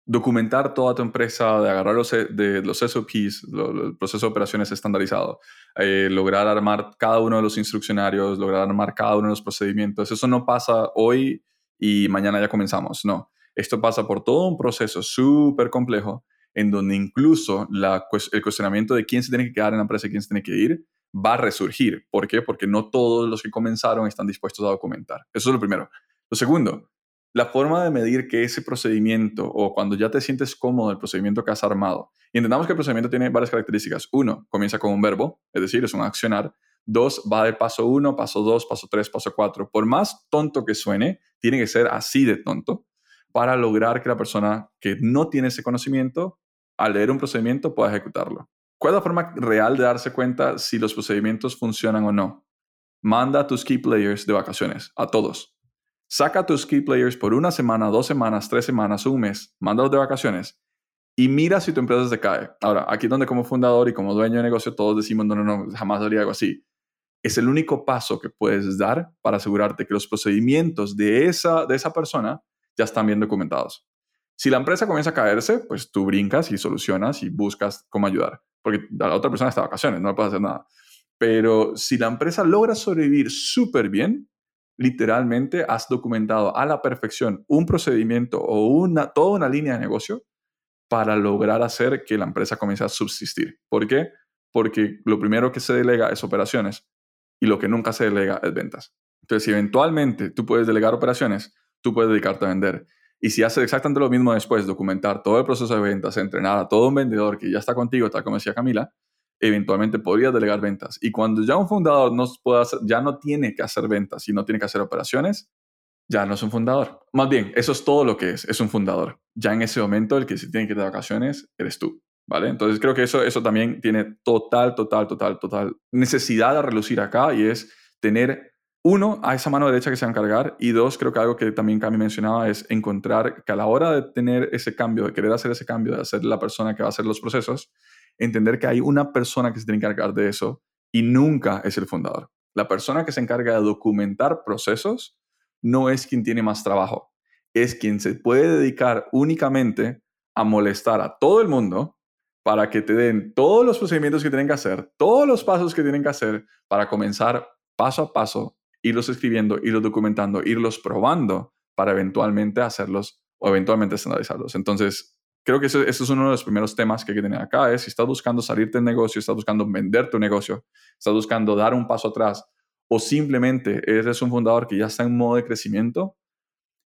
documentar toda tu empresa, de agarrar los, de los SOPs, el proceso de operaciones estandarizado, eh, lograr armar cada uno de los instruccionarios, lograr armar cada uno de los procedimientos. Eso no pasa hoy y mañana ya comenzamos, no. Esto pasa por todo un proceso súper complejo en donde incluso el cuestionamiento de quién se tiene que quedar en la empresa y quién se tiene que ir va a resurgir. ¿Por qué? Porque no todos los que comenzaron están dispuestos a documentar. Eso es lo primero. Lo segundo, la forma de medir que ese procedimiento o cuando ya te sientes cómodo el procedimiento que has armado, entendamos que el procedimiento tiene varias características. Uno, comienza con un verbo, es decir, es un accionar. Dos, va de paso uno, paso dos, paso tres, paso cuatro. Por más tonto que suene, tiene que ser así de tonto para lograr que la persona que no tiene ese conocimiento, al leer un procedimiento, pueda ejecutarlo. ¿Cuál es la forma real de darse cuenta si los procedimientos funcionan o no? Manda a tus key players de vacaciones, a todos. Saca tus key players por una semana, dos semanas, tres semanas, un mes, mándalos de vacaciones y mira si tu empresa se cae. Ahora, aquí donde como fundador y como dueño de negocio todos decimos, no, no, no, jamás haría algo así. es el único paso que puedes dar para asegurarte que los procedimientos de esa, de esa persona ya están bien documentados. Si la empresa comienza a caerse, pues tú brincas y solucionas y buscas cómo ayudar, porque la otra persona está de vacaciones, no le puedes hacer nada. Pero si la empresa logra sobrevivir súper bien, literalmente has documentado a la perfección un procedimiento o una, toda una línea de negocio para lograr hacer que la empresa comience a subsistir. ¿Por qué? Porque lo primero que se delega es operaciones y lo que nunca se delega es ventas. Entonces, si eventualmente tú puedes delegar operaciones, tú puedes dedicarte a vender. Y si haces exactamente lo mismo después, documentar todo el proceso de ventas, entrenar a todo un vendedor que ya está contigo, tal como decía Camila, eventualmente podrías delegar ventas. Y cuando ya un fundador no puede ya no tiene que hacer ventas y no tiene que hacer operaciones, ya no es un fundador. Más bien, eso es todo lo que es, es un fundador. Ya en ese momento el que se tiene que ir de vacaciones eres tú. ¿Vale? Entonces creo que eso, eso también tiene total, total, total, total necesidad de relucir acá y es tener uno, a esa mano derecha que se va a encargar y dos, creo que algo que también Cami mencionaba es encontrar que a la hora de tener ese cambio, de querer hacer ese cambio, de ser la persona que va a hacer los procesos, entender que hay una persona que se tiene que encargar de eso y nunca es el fundador. La persona que se encarga de documentar procesos no es quien tiene más trabajo, es quien se puede dedicar únicamente a molestar a todo el mundo para que te den todos los procedimientos que tienen que hacer, todos los pasos que tienen que hacer para comenzar paso a paso irlos escribiendo, irlos documentando, irlos probando para eventualmente hacerlos o eventualmente estandarizarlos. Entonces, creo que ese, es uno de los primeros temas que hay que tener acá, es si estás buscando salirte del negocio, estás buscando vender tu negocio, estás buscando dar un paso atrás o simplemente eres un fundador que ya está en modo de crecimiento,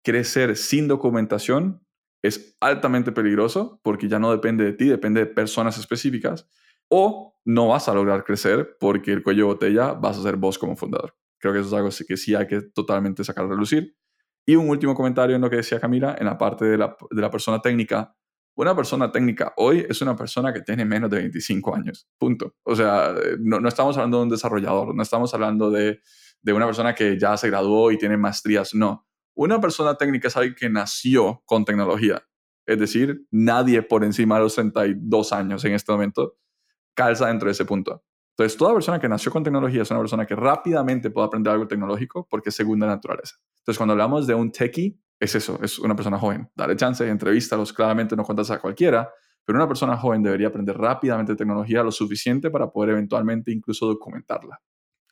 crecer sin documentación es altamente peligroso porque ya no depende de ti, depende de personas específicas o no vas a lograr crecer porque el cuello de botella vas a ser vos como fundador. Creo que eso es algo que sí hay que totalmente sacar a relucir. Y un último comentario en lo que decía Camila, en la parte de la, de la persona técnica. Una persona técnica hoy es una persona que tiene menos de 25 años, punto. O sea, no, estamos hablando de un desarrollador, no estamos hablando de, de una persona que ya se graduó y tiene maestrías, no. Una persona técnica es alguien que nació con tecnología. Es decir, nadie por encima de los 32 años en este momento calza dentro de ese punto. Entonces, toda persona que nació con tecnología es una persona que rápidamente puede aprender algo tecnológico porque es segunda naturaleza. Entonces, cuando hablamos de un techie, es eso, es una persona joven. Dale chance, entrevístalos, claramente no cuentas a cualquiera, pero una persona joven debería aprender rápidamente tecnología lo suficiente para poder eventualmente incluso documentarla.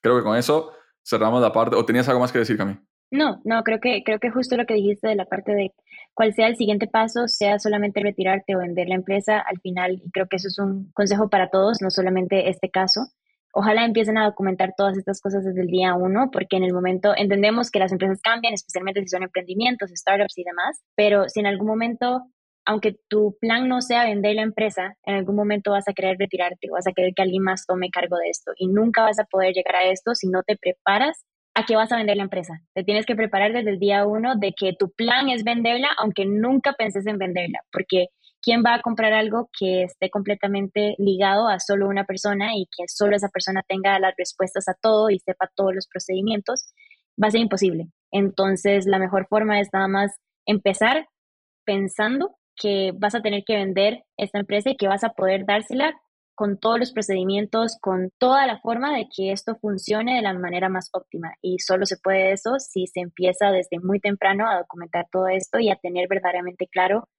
Creo que con eso cerramos la parte. ¿O tenías algo más que decir, Cami? No, no, creo que, creo que justo lo que dijiste de la parte de cuál sea el siguiente paso, sea solamente retirarte o vender la empresa, al final, y creo que eso es un consejo para todos, no solamente este caso. Ojalá empiecen a documentar todas estas cosas desde el día uno, porque en el momento entendemos que las empresas cambian, especialmente si son emprendimientos, startups y demás, pero si en algún momento, aunque tu plan no sea vender la empresa, en algún momento vas a querer retirarte vas a querer que alguien más tome cargo de esto y nunca vas a poder llegar a esto si no te preparas a qué vas a vender la empresa. Te tienes que preparar desde el día uno de que tu plan es venderla, aunque nunca penses en venderla, porque ¿quién va a comprar algo que esté completamente ligado a solo una persona y que solo esa persona tenga las respuestas a todo y sepa todos los procedimientos? Va a ser imposible. Entonces, la mejor forma es nada más empezar pensando que vas a tener que vender esta empresa y que vas a poder dársela con todos los procedimientos, con toda la forma de que esto funcione de la manera más óptima. Y solo se puede eso si se empieza desde muy temprano a documentar todo esto y a tener verdaderamente claro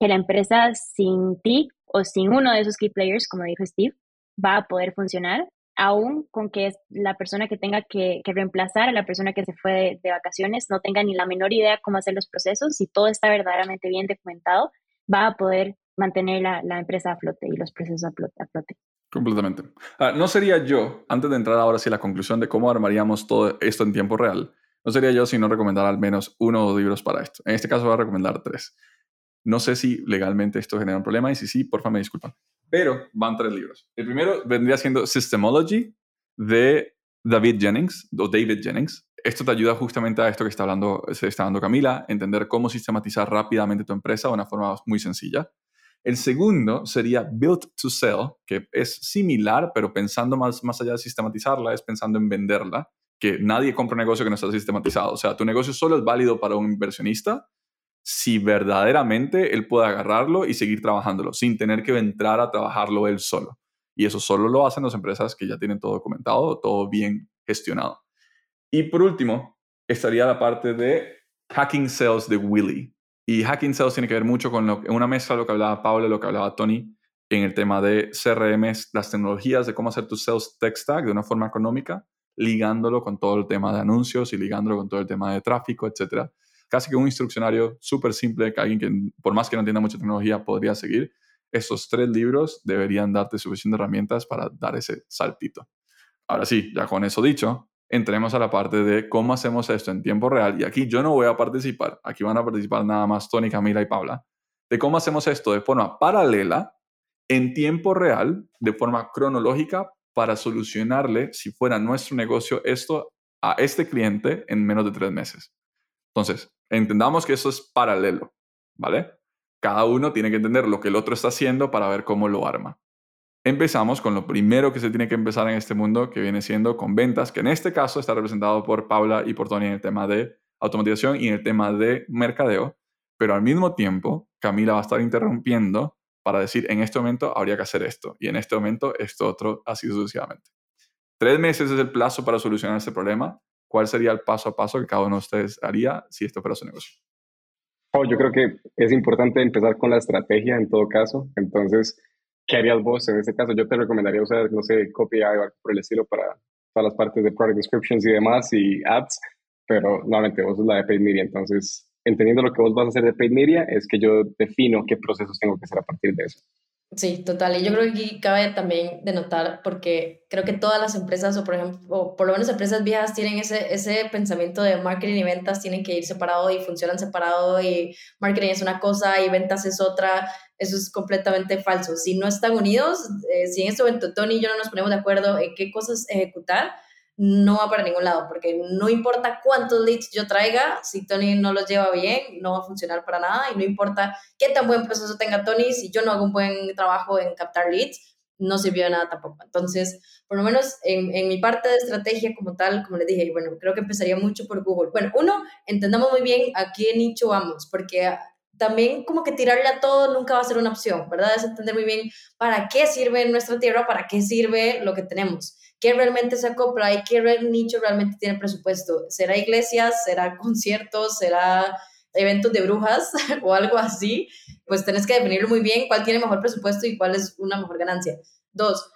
que la empresa sin ti o sin uno de esos key players, como dijo Steve, va a poder funcionar, aún con que la persona que tenga que, reemplazar a la persona que se fue de, vacaciones no tenga ni la menor idea cómo hacer los procesos, si todo está verdaderamente bien documentado, va a poder mantener la, empresa a flote y los procesos a flote. Completamente. Ah, no sería yo, antes de entrar ahora sí a la conclusión de cómo armaríamos todo esto en tiempo real, no sería yo si no recomendara al menos uno o dos libros para esto. En este caso voy a recomendar tres. No sé si legalmente esto genera un problema y si sí, por favor me disculpan. Pero van tres libros. El primero vendría siendo Systemology de David Jennings o David Jennings. Esto te ayuda justamente a esto que está hablando, se está dando Camila, entender cómo sistematizar rápidamente tu empresa de una forma muy sencilla. El segundo sería Built to Sell, que es similar, pero pensando más, más allá de sistematizarla, es pensando en venderla, que nadie compra un negocio que no está sistematizado. O sea, tu negocio solo es válido para un inversionista si verdaderamente él puede agarrarlo y seguir trabajándolo, sin tener que entrar a trabajarlo él solo. Y eso solo lo hacen las empresas que ya tienen todo documentado, todo bien gestionado. Y por último, estaría la parte de hacking sales de Willy. Y hacking sales tiene que ver mucho con lo, una mezcla de lo que hablaba Paula, lo que hablaba Tony en el tema de CRM, las tecnologías de cómo hacer tu sales tech stack de una forma económica, ligándolo con todo el tema de anuncios y ligándolo con todo el tema de tráfico, etcétera. Casi que un instruccionario súper simple que alguien que, por más que no entienda mucha tecnología, podría seguir. Estos tres libros deberían darte suficientes herramientas para dar ese saltito. Ahora sí, ya con eso dicho, entremos a la parte de cómo hacemos esto en tiempo real. Y aquí yo no voy a participar, aquí van a participar nada más Tony, Camila y Paula, de cómo hacemos esto de forma paralela, en tiempo real, de forma cronológica, para solucionarle, si fuera nuestro negocio, esto a este cliente en menos de tres meses. Entonces, entendamos que eso es paralelo, ¿vale? Cada uno tiene que entender lo que el otro está haciendo para ver cómo lo arma empezamos con lo primero que se tiene que empezar en este mundo, que viene siendo con ventas, que en este caso está representado por Paula y por Tony en el tema de automatización y en el tema de mercadeo, pero al mismo tiempo Camila va a estar interrumpiendo para decir, en este momento habría que hacer esto y en este momento esto otro, así sucesivamente. Tres meses es el plazo para solucionar este problema. ¿Cuál sería el paso a paso que cada uno de ustedes haría si esto fuera su negocio? Oh, yo creo que es importante empezar con la estrategia en todo caso. Entonces, ¿Qué harías vos en este caso? Yo te recomendaría usar, no sé, copy o algo por el estilo para todas las partes de product descriptions y demás y ads, pero nuevamente vos es la de paid media. Entonces, entendiendo lo que vos vas a hacer de paid media, es que yo defino qué procesos tengo que hacer a partir de eso. Sí, total. Y yo creo que aquí cabe también de notar, porque creo que todas las empresas, o por ejemplo, o por lo menos empresas viejas, tienen ese, ese pensamiento de marketing y ventas tienen que ir separado y funcionan separado, y marketing es una cosa y ventas es otra. Eso es completamente falso. Si no están unidos, eh, si en este momento Tony y yo no nos ponemos de acuerdo en qué cosas ejecutar, no va para ningún lado, porque no importa cuántos leads yo traiga, si Tony no los lleva bien, no va a funcionar para nada, y no importa qué tan buen proceso tenga Tony, si yo no hago un buen trabajo en captar leads, no sirvió de nada tampoco. Entonces, por lo menos en, en, mi parte de estrategia como tal, como les dije, bueno, creo que empezaría mucho por Google. Bueno, uno, entendamos muy bien a qué nicho vamos, porque también como que tirarle a todo nunca va a ser una opción, ¿verdad? Es entender muy bien para qué sirve nuestra tierra, para qué sirve lo que tenemos qué realmente se acopla y qué nicho realmente tiene presupuesto. ¿Será iglesias? ¿Será conciertos? ¿Será eventos de brujas o algo así? Pues tenés que definirlo muy bien cuál tiene mejor presupuesto y cuál es una mejor ganancia. Dos,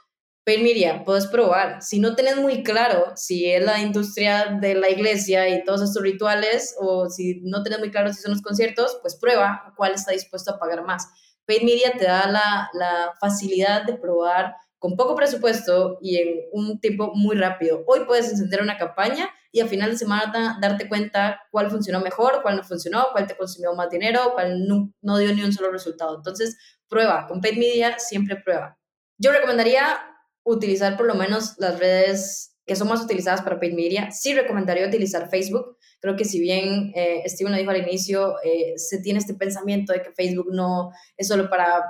Miria, puedes probar. Si no tenés muy claro si es la industria de la iglesia y todos estos rituales, o si no tenés muy claro si son los conciertos, pues prueba cuál está dispuesto a pagar más. Paid Media te da la, la facilidad de probar con poco presupuesto y en un tiempo muy rápido. Hoy puedes encender una campaña y a final de semana darte cuenta cuál funcionó mejor, cuál no funcionó, cuál te consumió más dinero, cuál no, dio ni un solo resultado. Entonces, prueba. Con paid media siempre prueba. Yo recomendaría utilizar por lo menos las redes que son más utilizadas para paid media. Sí recomendaría utilizar Facebook. Creo que si bien eh, Steven lo dijo al inicio, eh, se tiene este pensamiento de que Facebook no es solo para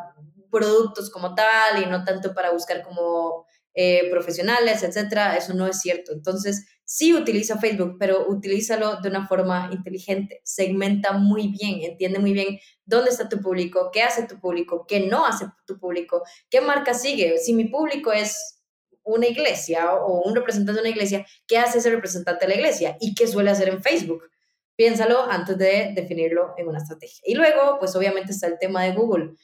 productos como tal y no tanto para buscar como eh, profesionales, etcétera, eso no es cierto. Entonces, sí utiliza Facebook, pero utilízalo de una forma inteligente, segmenta muy bien, entiende muy bien dónde está tu público, qué hace tu público, qué no hace tu público, qué marca sigue. Si mi público es una iglesia o un representante de una iglesia, ¿qué hace ese representante de la iglesia y qué suele hacer en Facebook? Piénsalo antes de definirlo en una estrategia. Y luego, pues obviamente está el tema de Google.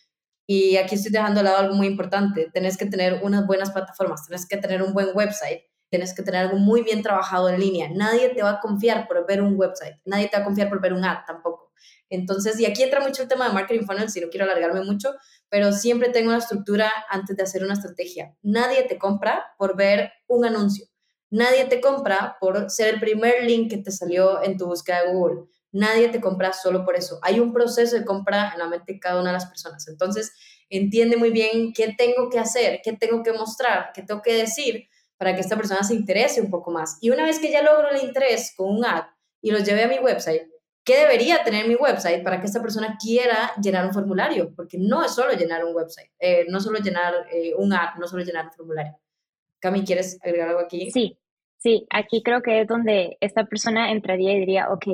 Y aquí estoy dejando al lado algo muy importante. Tenés que tener unas buenas plataformas, tenés que tener un buen website, tenés que tener algo muy bien trabajado en línea. Nadie te va a confiar por ver un website, nadie te va a confiar por ver un ad tampoco. Entonces, y aquí entra mucho el tema de marketing funnel, si no quiero alargarme mucho, pero siempre tengo una estructura antes de hacer una estrategia. Nadie te compra por ver un anuncio. Nadie te compra por ser el primer link que te salió en tu búsqueda de Google. Nadie te compra solo por eso. Hay un proceso de compra en la mente de cada una de las personas. Entonces, entiende muy bien qué tengo que hacer, qué tengo que mostrar, qué tengo que decir para que esta persona se interese un poco más. Y una vez que ya logro el interés con un ad y lo lleve a mi website, ¿qué debería tener mi website para que esta persona quiera llenar un formulario? Porque no es solo llenar un website, eh, no solo llenar eh, un ad, no solo llenar un formulario. Cami, ¿quieres agregar algo aquí? Sí, sí, aquí creo que es donde esta persona entraría y diría, ok,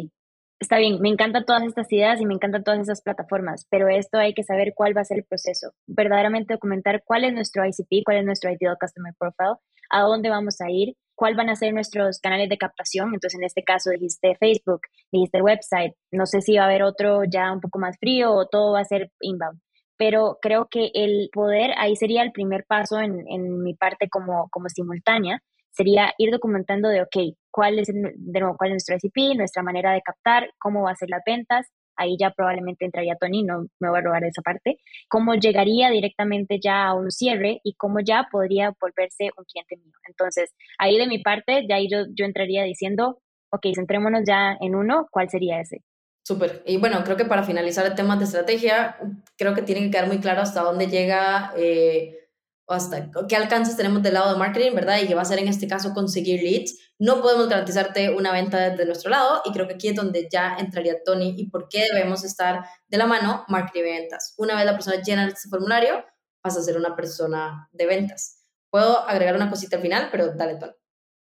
está bien, me encantan todas estas ideas y me encantan todas esas plataformas, pero esto hay que saber cuál va a ser el proceso. Verdaderamente documentar cuál es nuestro ICP, cuál es nuestro Ideal Customer Profile, a dónde vamos a ir, cuál van a ser nuestros canales de captación. Entonces, en este caso dijiste Facebook, dijiste el website. No sé si va a haber otro ya un poco más frío o todo va a ser inbound. Pero creo que el poder, ahí sería el primer paso en, en mi parte como, como simultánea, sería ir documentando de, ok, cuál es, de nuevo, cuál es nuestro SCP, nuestra manera de captar, cómo va a ser las ventas. Ahí ya probablemente entraría Tony, no me voy a robar esa parte. Cómo llegaría directamente ya a un cierre y cómo ya podría volverse un cliente mío. Entonces, ahí de mi parte, ya yo, yo entraría diciendo, ok, centrémonos ya en uno, ¿cuál sería ese? Súper. Y bueno, creo que para finalizar el tema de estrategia, creo que tiene que quedar muy claro hasta dónde llega eh, hasta qué alcances tenemos del lado de marketing, ¿verdad? Y que va a ser en este caso conseguir leads. No podemos garantizarte una venta desde nuestro lado y creo que aquí es donde ya entraría Tony y por qué debemos estar de la mano marketing y ventas. Una vez la persona llena este formulario, vas a ser una persona de ventas. Puedo agregar una cosita al final, pero dale, Tony.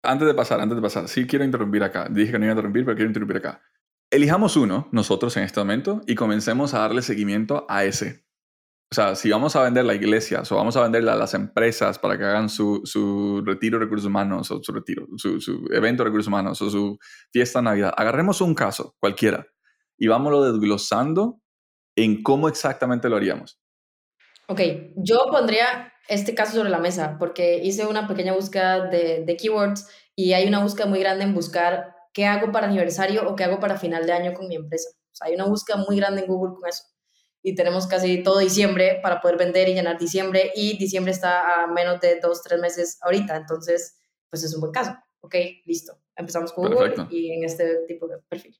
Antes de pasar, antes de pasar, sí quiero interrumpir acá. Dije que no iba a interrumpir, pero quiero interrumpir acá. Elijamos uno, nosotros en este momento, y comencemos a darle seguimiento a ese. O sea, si vamos a vender la iglesia o vamos a vender a las empresas para que hagan su, su retiro de recursos humanos o su retiro, su, su, evento de recursos humanos o su fiesta Navidad, agarremos un caso, cualquiera, y vámonos desglosando en cómo exactamente lo haríamos. Ok, yo pondría este caso sobre la mesa porque hice una pequeña búsqueda de, de keywords y hay una búsqueda muy grande en buscar qué hago para aniversario o qué hago para final de año con mi empresa. O sea, hay una búsqueda muy grande en Google con eso y tenemos casi todo diciembre para poder vender y llenar diciembre y diciembre está a menos de dos, tres meses ahorita, entonces pues es un buen caso. Ok, listo. Empezamos con Google y en este tipo de perfil.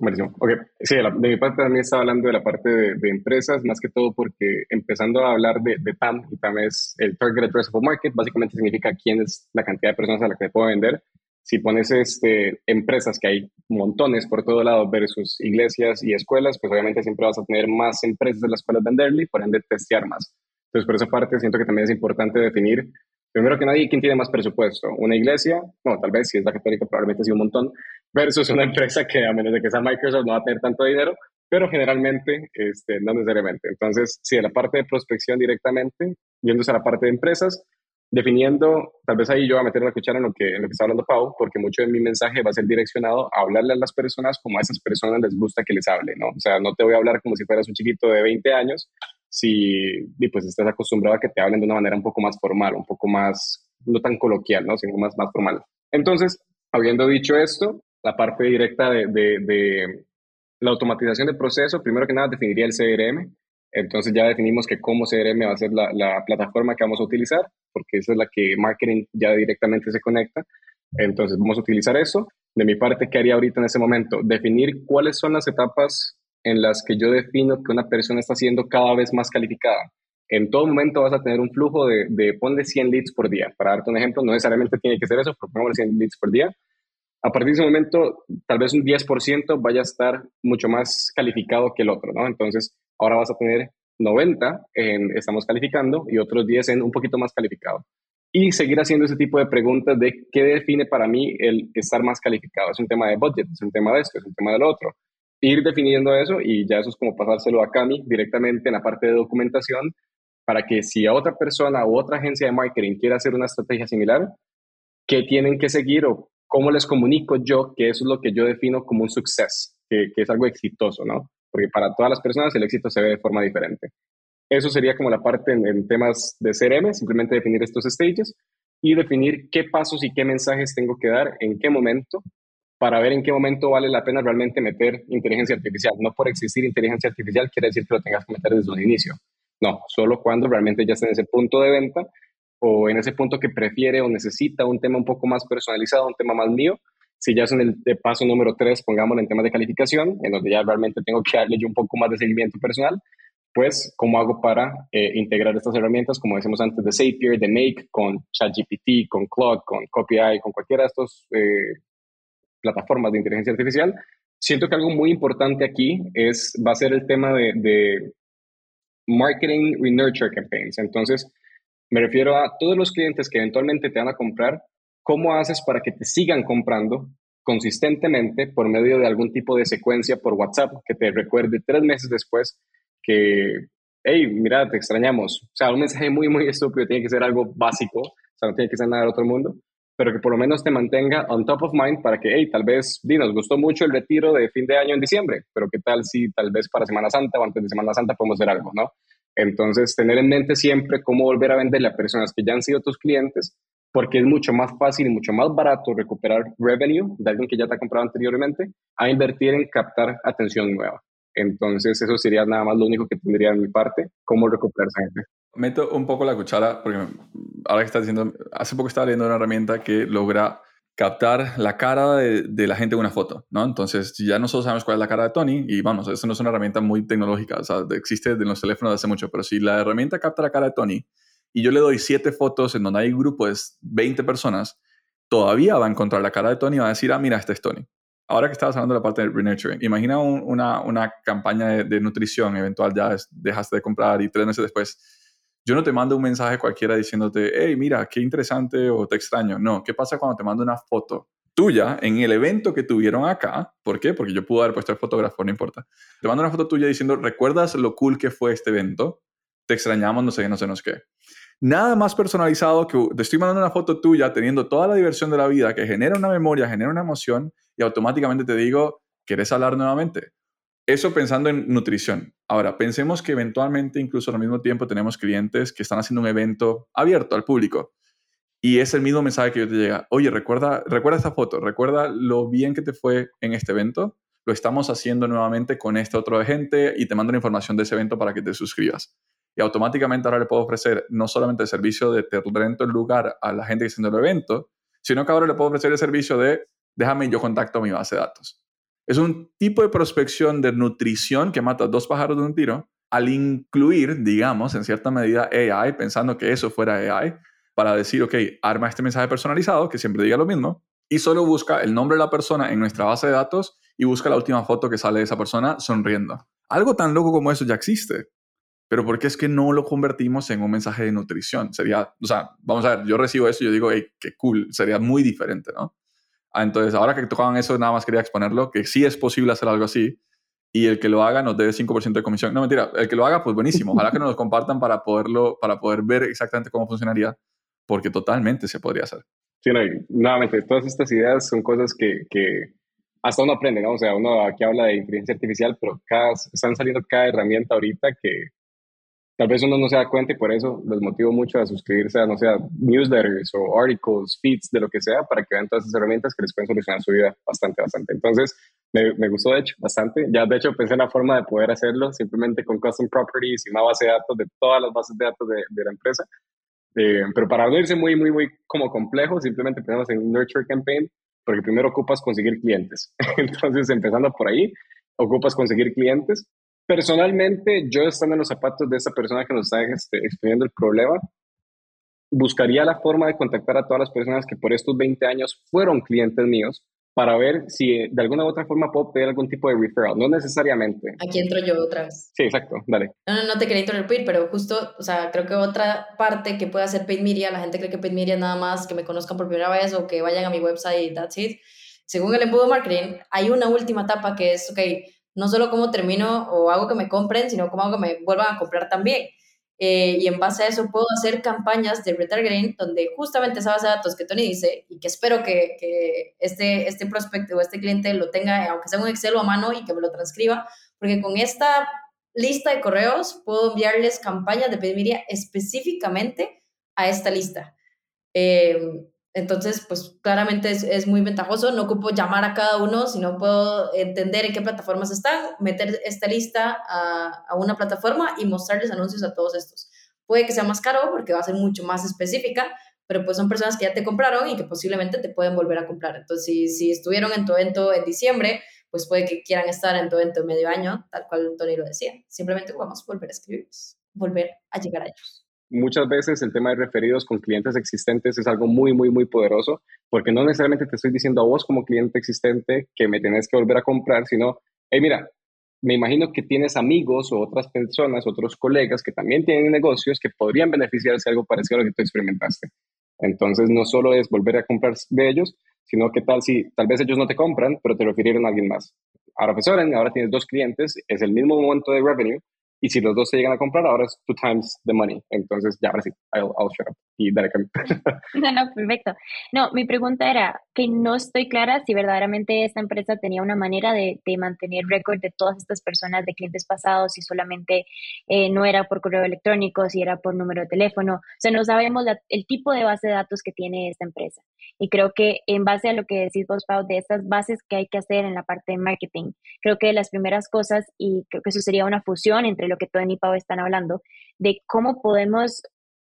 Buenísimo. Ok, sí, de, mi parte también estaba hablando de la parte de, empresas, más que todo porque empezando a hablar de, de TAM, y TAM es el Target Addressable Market, básicamente significa quién es la cantidad de personas a la que puedo vender si pones este, empresas que hay montones por todo lado versus iglesias y escuelas, pues obviamente siempre vas a tener más empresas de las cuales venderle y por ende testear más. Entonces, por esa parte siento que también es importante definir, primero que nadie, quién tiene más presupuesto. Una iglesia, bueno, tal vez si es la católica probablemente sí un montón, versus una empresa que a menos de que sea Microsoft no va a tener tanto dinero, pero generalmente este, no necesariamente. Entonces, si de la parte de prospección directamente, yéndose a la parte de empresas, definiendo, tal vez ahí yo voy a meter la cuchara en lo, que, en lo que está hablando Pau, porque mucho de mi mensaje va a ser direccionado a hablarle a las personas como a esas personas les gusta que les hable, ¿no? O sea, no te voy a hablar como si fueras un chiquito de 20 años, si pues estás acostumbrado a que te hablen de una manera un poco más formal, un poco más, no tan coloquial, ¿no? Sino más, más formal. Entonces, habiendo dicho esto, la parte directa de, de, de la automatización del proceso, primero que nada definiría el CRM, entonces ya definimos que cómo CRM va a ser la, la, plataforma que vamos a utilizar, porque esa es la que marketing ya directamente se conecta. Entonces vamos a utilizar eso. De mi parte, ¿qué haría ahorita en ese momento? Definir cuáles son las etapas en las que yo defino que una persona está siendo cada vez más calificada. En todo momento vas a tener un flujo de, de ponle 100 leads por día. Para darte un ejemplo, no necesariamente tiene que ser eso, pero ponle 100 leads por día. A partir de ese momento, tal vez un 10% vaya a estar mucho más calificado que el otro, ¿no? Entonces, ahora vas a tener 90 en estamos calificando y otros 10 en un poquito más calificado. Y seguir haciendo ese tipo de preguntas de qué define para mí el estar más calificado. Es un tema de budget, es un tema de esto, es un tema del otro. Ir definiendo eso y ya eso es como pasárselo a Cami directamente en la parte de documentación para que si a otra persona u otra agencia de marketing quiere hacer una estrategia similar, qué tienen que seguir o cómo les comunico yo que eso es lo que yo defino como un success, que, es algo exitoso, ¿no? porque para todas las personas el éxito se ve de forma diferente. Eso sería como la parte en, temas de CRM, simplemente definir estos stages y definir qué pasos y qué mensajes tengo que dar en qué momento para ver en qué momento vale la pena realmente meter inteligencia artificial. No por existir inteligencia artificial quiere decir que lo tengas que meter desde un inicio. No, solo cuando realmente ya esté en ese punto de venta o en ese punto que prefiere o necesita un tema un poco más personalizado, un tema más mío, si ya es en el paso número 3, pongámoslo en temas de calificación, en donde ya realmente tengo que darle yo un poco más de seguimiento personal, pues, ¿cómo hago para eh, integrar estas herramientas, como decimos antes, de Zapier, de Make, con ChatGPT, con Claude, con CopyEye, con cualquiera de estas eh, plataformas de inteligencia artificial? Siento que algo muy importante aquí es, va a ser el tema de, de marketing re-nurture campaigns. Entonces, me refiero a todos los clientes que eventualmente te van a comprar, ¿Cómo haces para que te sigan comprando consistentemente por medio de algún tipo de secuencia por WhatsApp que te recuerde tres meses después que, hey, mira, te extrañamos. O sea, un mensaje muy, muy estúpido, tiene que ser algo básico, o sea, no tiene que ser nada del otro mundo, pero que por lo menos te mantenga on top of mind para que, hey, tal vez, di, nos gustó mucho el retiro de fin de año en diciembre, pero qué tal si tal vez para Semana Santa o antes de Semana Santa podemos hacer algo, ¿no? Entonces, tener en mente siempre cómo volver a venderle a personas que ya han sido tus clientes, porque es mucho más fácil y mucho más barato recuperar revenue de alguien que ya te ha comprado anteriormente a invertir en captar atención nueva. Entonces, eso sería nada más lo único que tendría en mi parte, cómo recuperar esa gente. Meto un poco la cuchara, porque ahora que estás diciendo, hace poco estaba leyendo una herramienta que logra captar la cara de, la gente en una foto, ¿no? Entonces, ya nosotros sabemos cuál es la cara de Tony, y vamos, eso no es una herramienta muy tecnológica, o sea, existe en los teléfonos de hace mucho, pero si la herramienta capta la cara de Tony y yo le doy siete fotos en donde hay un grupo de 20 personas, todavía va a encontrar la cara de Tony y va a decir, ah, mira, este es Tony. Ahora que estabas hablando de la parte de renurturing, imagina una, una, campaña de, nutrición, eventual ya dejaste de comprar y tres meses después, yo no te mando un mensaje cualquiera diciéndote, hey, mira, qué interesante o te extraño. No, ¿qué pasa cuando te mando una foto tuya en el evento que tuvieron acá? ¿Por qué? Porque yo pude haber puesto el fotógrafo, no importa. Te mando una foto tuya diciendo, ¿recuerdas lo cool que fue este evento? Te extrañamos, no sé qué, no sé, no qué. Nada más personalizado que te estoy mandando una foto tuya teniendo toda la diversión de la vida que genera una memoria, genera una emoción y automáticamente te digo, ¿quieres hablar nuevamente? Eso pensando en nutrición. Ahora, pensemos que eventualmente, incluso al mismo tiempo, tenemos clientes que están haciendo un evento abierto al público y es el mismo mensaje que yo te llega. Oye, recuerda, recuerda esta foto, recuerda lo bien que te fue en este evento. Lo estamos haciendo nuevamente con este otro gente y te mando la información de ese evento para que te suscribas y automáticamente ahora le puedo ofrecer no solamente el servicio de te rento el lugar a la gente que está haciendo el evento, sino que ahora le puedo ofrecer el servicio de déjame yo contacto a mi base de datos. Es un tipo de prospección de nutrición que mata dos pájaros de un tiro al incluir, digamos, en cierta medida AI, pensando que eso fuera AI, para decir, ok, arma este mensaje personalizado que siempre diga lo mismo y solo busca el nombre de la persona en nuestra base de datos y busca la última foto que sale de esa persona sonriendo. Algo tan loco como eso ya existe pero ¿por qué es que no lo convertimos en un mensaje de nutrición? Sería, o sea, vamos a ver, yo recibo eso y yo digo, hey, qué cool, sería muy diferente, ¿no? Ah, entonces, ahora que tocaban eso, nada más quería exponerlo, que sí es posible hacer algo así y el que lo haga nos debe 5% de comisión. No, mentira, el que lo haga, pues buenísimo. Ojalá que nos lo compartan para, poderlo, para poder ver exactamente cómo funcionaría, porque totalmente se podría hacer. Sí, no, nuevamente, todas estas ideas son cosas que, que hasta uno aprende, ¿no? O sea, uno aquí habla de inteligencia artificial, pero cada, están saliendo cada herramienta ahorita que tal vez uno no se da cuenta y por eso los motivo mucho a suscribirse a, no sé, newsletters o articles, feeds, de lo que sea, para que vean todas esas herramientas que les pueden solucionar su vida bastante, bastante. Entonces, me, me gustó de hecho bastante. Ya de hecho pensé en la forma de poder hacerlo simplemente con custom properties y una base de datos de todas las bases de datos de, de la empresa. Eh, pero para no irse muy, muy, muy como complejo, simplemente pensamos en un nurture campaign, porque primero ocupas conseguir clientes. Entonces, empezando por ahí, ocupas conseguir clientes Personalmente, yo estando en los zapatos de esa persona que nos está este, exponiendo el problema, buscaría la forma de contactar a todas las personas que por estos 20 años fueron clientes míos para ver si de alguna u otra forma puedo pedir algún tipo de referral, no necesariamente. Aquí entro yo otra vez. Sí, exacto, dale. No, no, no te quería interrumpir, pero justo, o sea, creo que otra parte que puede hacer Paid Media, la gente cree que Paid Media es nada más que me conozcan por primera vez o que vayan a mi website y that's it. Según el embudo marketing, hay una última etapa que es, ok, no solo cómo termino o hago que me compren, sino cómo hago que me vuelvan a comprar también. Eh, y en base a eso puedo hacer campañas de retargeting donde justamente esa base de datos que Tony dice y que espero que, que, este, este prospecto o este cliente lo tenga, aunque sea un Excel o a mano y que me lo transcriba, porque con esta lista de correos puedo enviarles campañas de pediría específicamente a esta lista. Eh, entonces, pues claramente es, muy ventajoso. No ocupo llamar a cada uno, sino puedo entender en qué plataformas están, meter esta lista a, a, una plataforma y mostrarles anuncios a todos estos. Puede que sea más caro porque va a ser mucho más específica, pero pues son personas que ya te compraron y que posiblemente te pueden volver a comprar. Entonces, si, si estuvieron en tu evento en diciembre, pues puede que quieran estar en tu evento en medio año, tal cual Tony lo decía. Simplemente vamos a volver a escribirlos, volver a llegar a ellos muchas veces el tema de referidos con clientes existentes es algo muy, muy, muy poderoso, porque no necesariamente te estoy diciendo a vos como cliente existente que me tenés que volver a comprar, sino, hey, mira, me imagino que tienes amigos o otras personas, otros colegas que también tienen negocios que podrían beneficiarse de algo parecido a lo que tú experimentaste. Entonces, no solo es volver a comprar de ellos, sino que tal si tal vez ellos no te compran, pero te refirieron a alguien más. Ahora, pues ahora tienes dos clientes, es el mismo monto de revenue, y si los dos se llegan a comprar, ahora es two times the money. Entonces, ya, ahora sí, I'll, I'll shut up y camino. no, no, perfecto. No, mi pregunta era que no estoy clara si verdaderamente esta empresa tenía una manera de, de mantener récord de todas estas personas, de clientes pasados, si solamente eh, no era por correo electrónico, si era por número de teléfono. O sea, no sabemos el tipo de base de datos que tiene esta empresa. Y creo que en base a lo que decís vos, Pau, de estas bases que hay que hacer en la parte de marketing, creo que las primeras cosas, y creo que eso sería una fusión entre lo que Tony y Pau están hablando, de cómo podemos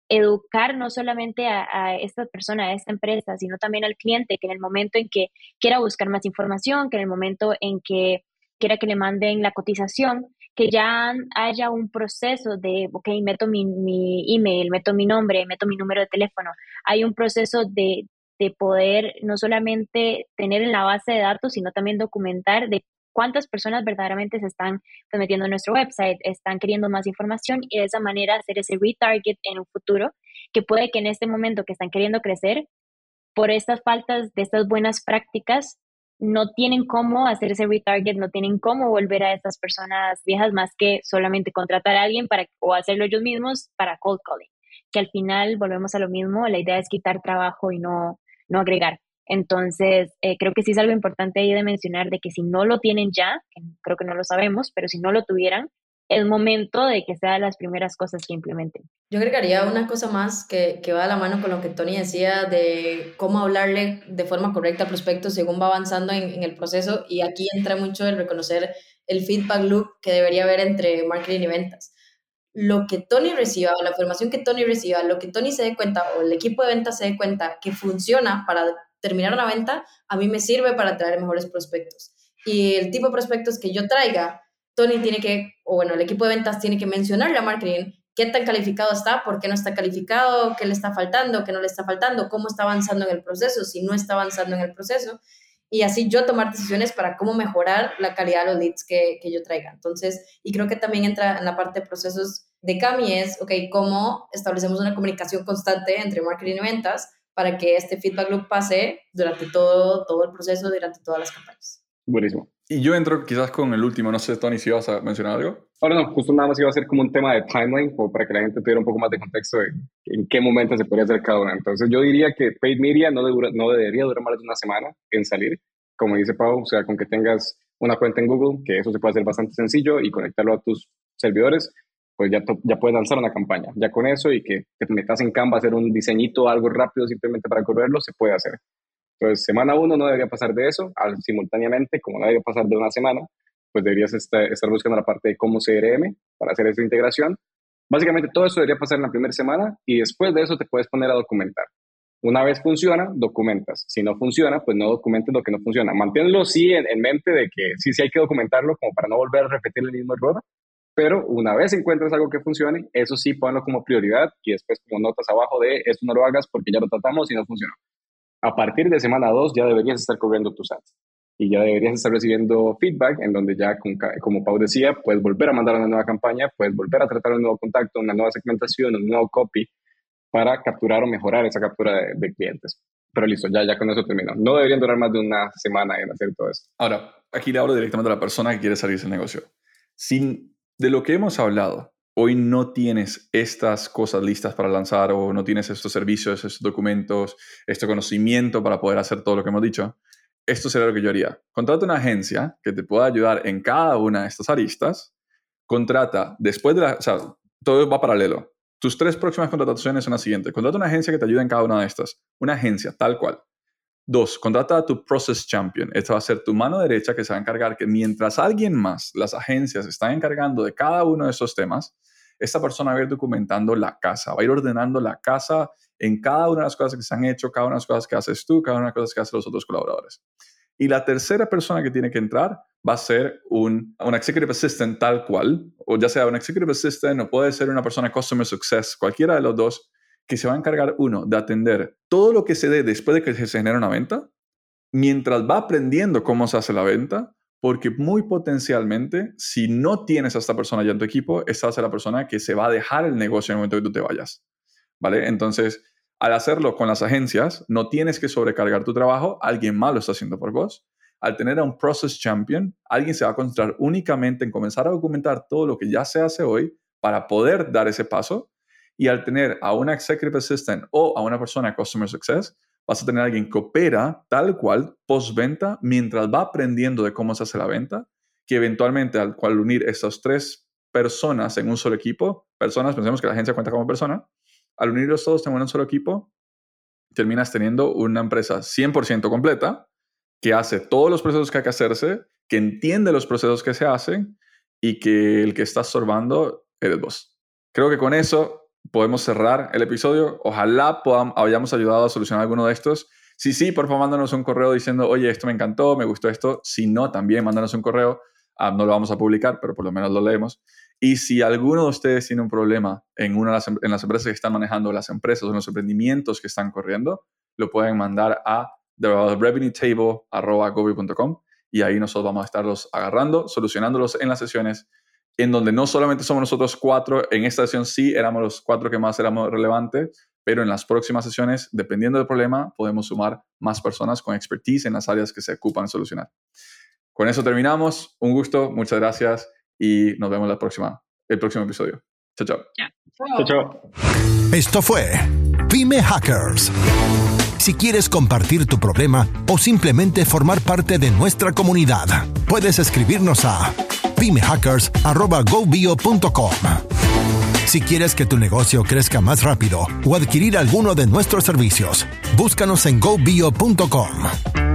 educar no solamente a, esta persona, a esta empresa, sino también al cliente, que en el momento en que quiera buscar más información, que en el momento en que quiera que le manden la cotización, que ya haya un proceso de, ok, meto mi, mi email, meto mi nombre, meto mi número de teléfono. Hay un proceso de, de poder no solamente tener en la base de datos, sino también documentar de cuántas personas verdaderamente se están metiendo en nuestro website, están queriendo más información y de esa manera hacer ese retarget en un futuro que puede que en este momento que están queriendo crecer, por estas faltas de estas buenas prácticas, no tienen cómo hacer ese retarget, no tienen cómo volver a estas personas viejas más que solamente contratar a alguien para, o hacerlo ellos mismos para cold calling, que al final volvemos a lo mismo, la idea es quitar trabajo y no, no agregar. Entonces, eh, creo que sí es algo importante ahí de mencionar de que si no lo tienen ya, creo que no lo sabemos, pero si no lo tuvieran, es momento de que sean las primeras cosas que implementen. Yo agregaría una cosa más que, que va a la mano con lo que Tony decía de cómo hablarle de forma correcta al prospecto según va avanzando en, en el proceso y aquí entra mucho el reconocer el feedback loop que debería haber entre marketing y ventas lo que Tony reciba o la información que Tony reciba, lo que Tony se dé cuenta o el equipo de ventas se dé cuenta que funciona para terminar una venta, a mí me sirve para traer mejores prospectos. Y el tipo de prospectos que yo traiga, Tony tiene que, o bueno, el equipo de ventas tiene que mencionarle a marketing qué tan calificado está, por qué no está calificado, qué le está faltando, qué no le está faltando, cómo está avanzando en el proceso, si no está avanzando en el proceso. Y así yo tomar decisiones para cómo mejorar la calidad de los leads que, que yo traiga. Entonces, y creo que también entra en la parte de procesos de CAMI es, ok, cómo establecemos una comunicación constante entre marketing y ventas para que este feedback loop pase durante todo, todo el proceso, durante todas las campañas. Buenísimo. Y yo entro quizás con el último, no sé, Tony, si vas a mencionar algo. Ahora no, justo nada más iba a ser como un tema de timeline, como para que la gente tuviera un poco más de contexto de en qué momento se podría hacer cada una. Entonces yo diría que paid media no, no debería durar más de una semana en salir, como dice Pau, o sea, con que tengas una cuenta en Google, que eso se puede hacer bastante sencillo y conectarlo a tus servidores, pues ya, ya puedes lanzar una campaña. Ya con eso y que te metas en Canva a hacer un diseñito, algo rápido simplemente para correrlo, se puede hacer. Entonces, semana uno no debería pasar de eso, al, simultáneamente, como no debería pasar de una semana, pues deberías estar, estar buscando la parte de cómo CRM para hacer esa integración. Básicamente todo eso debería pasar en la primera semana y después de eso te puedes poner a documentar. Una vez funciona, documentas. Si no funciona, pues no documentes lo que no funciona. Manténlo sí en, en mente de que sí, sí hay que documentarlo como para no volver a repetir el mismo error, pero una vez encuentres algo que funcione, eso sí, ponlo como prioridad y después como notas abajo de esto no lo hagas porque ya lo tratamos y no funcionó. A partir de semana 2 ya deberías estar cubriendo tus ads y ya deberías estar recibiendo feedback en donde ya, como Pau decía, puedes volver a mandar una nueva campaña, puedes volver a tratar un nuevo contacto, una nueva segmentación, un nuevo copy para capturar o mejorar esa captura de, de clientes. Pero listo, ya, ya con eso termino. No deberían durar más de una semana en hacer todo esto. Ahora, aquí le hablo directamente a la persona que quiere salir del negocio. Sin de lo que hemos hablado, hoy no tienes estas cosas listas para lanzar o no tienes estos servicios, estos documentos, este conocimiento para poder hacer todo lo que hemos dicho, esto sería lo que yo haría. Contrata una agencia que te pueda ayudar en cada una de estas aristas. Contrata, después de la, o sea, todo va paralelo. Tus tres próximas contrataciones son las siguientes. Contrata una agencia que te ayude en cada una de estas. Una agencia, tal cual. Dos, contrata a tu Process Champion. Esta va a ser tu mano derecha que se va a encargar que mientras alguien más, las agencias, están encargando de cada uno de esos temas, esta persona va a ir documentando la casa, va a ir ordenando la casa en cada una de las cosas que se han hecho, cada una de las cosas que haces tú, cada una de las cosas que hacen los otros colaboradores. Y la tercera persona que tiene que entrar va a ser un, un executive assistant tal cual, o ya sea un executive assistant o puede ser una persona customer success, cualquiera de los dos, que se va a encargar uno de atender todo lo que se dé después de que se genera una venta, mientras va aprendiendo cómo se hace la venta, porque muy potencialmente, si no tienes a esta persona ya en tu equipo, esta va a ser la persona que se va a dejar el negocio en el momento que tú te vayas. ¿Vale? Entonces, Al hacerlo con las agencias, no tienes que sobrecargar tu trabajo, alguien más lo está haciendo por vos. Al tener a un Process Champion, alguien se va a concentrar únicamente en comenzar a documentar todo lo que ya se hace hoy para poder dar ese paso. Y al tener a una Executive Assistant o a una persona Customer Success, vas a tener a alguien que opera tal cual postventa mientras va aprendiendo de cómo se hace la venta, que eventualmente al cual unir estas tres personas en un solo equipo, personas, pensemos que la agencia cuenta como persona, al unirlos todos en un solo equipo, terminas teniendo una empresa 100% completa que hace todos los procesos que hay que hacerse, que entiende los procesos que se hacen y que el que está sorbando eres vos. Creo que con eso podemos cerrar el episodio. Ojalá hayamos ayudado a solucionar alguno de estos. Si sí, por favor, mándanos un correo diciendo, oye, esto me encantó, me gustó esto. Si no, también mándanos un correo. Ah, no lo vamos a publicar, pero por lo menos lo leemos. Y si alguno de ustedes tiene un problema en una de las, em, empresas que están manejando, las empresas o los emprendimientos que están corriendo, lo pueden mandar a revenuetable.com y ahí nosotros vamos a estarlos agarrando, solucionándolos en las sesiones en donde no solamente somos nosotros cuatro, en esta sesión sí éramos los cuatro que más éramos relevantes, pero en las próximas sesiones, dependiendo del problema, podemos sumar más personas con expertise en las áreas que se ocupan de solucionar. Con eso terminamos. Un gusto, muchas gracias y nos vemos la próxima, el próximo episodio. Chao, chao. Chao, chao. Esto fue Pyme Hackers. Si quieres compartir tu problema o simplemente formar parte de nuestra comunidad, puedes escribirnos a pymehackers.gobio.com. Si quieres que tu negocio crezca más rápido o adquirir alguno de nuestros servicios, búscanos en gobio.com.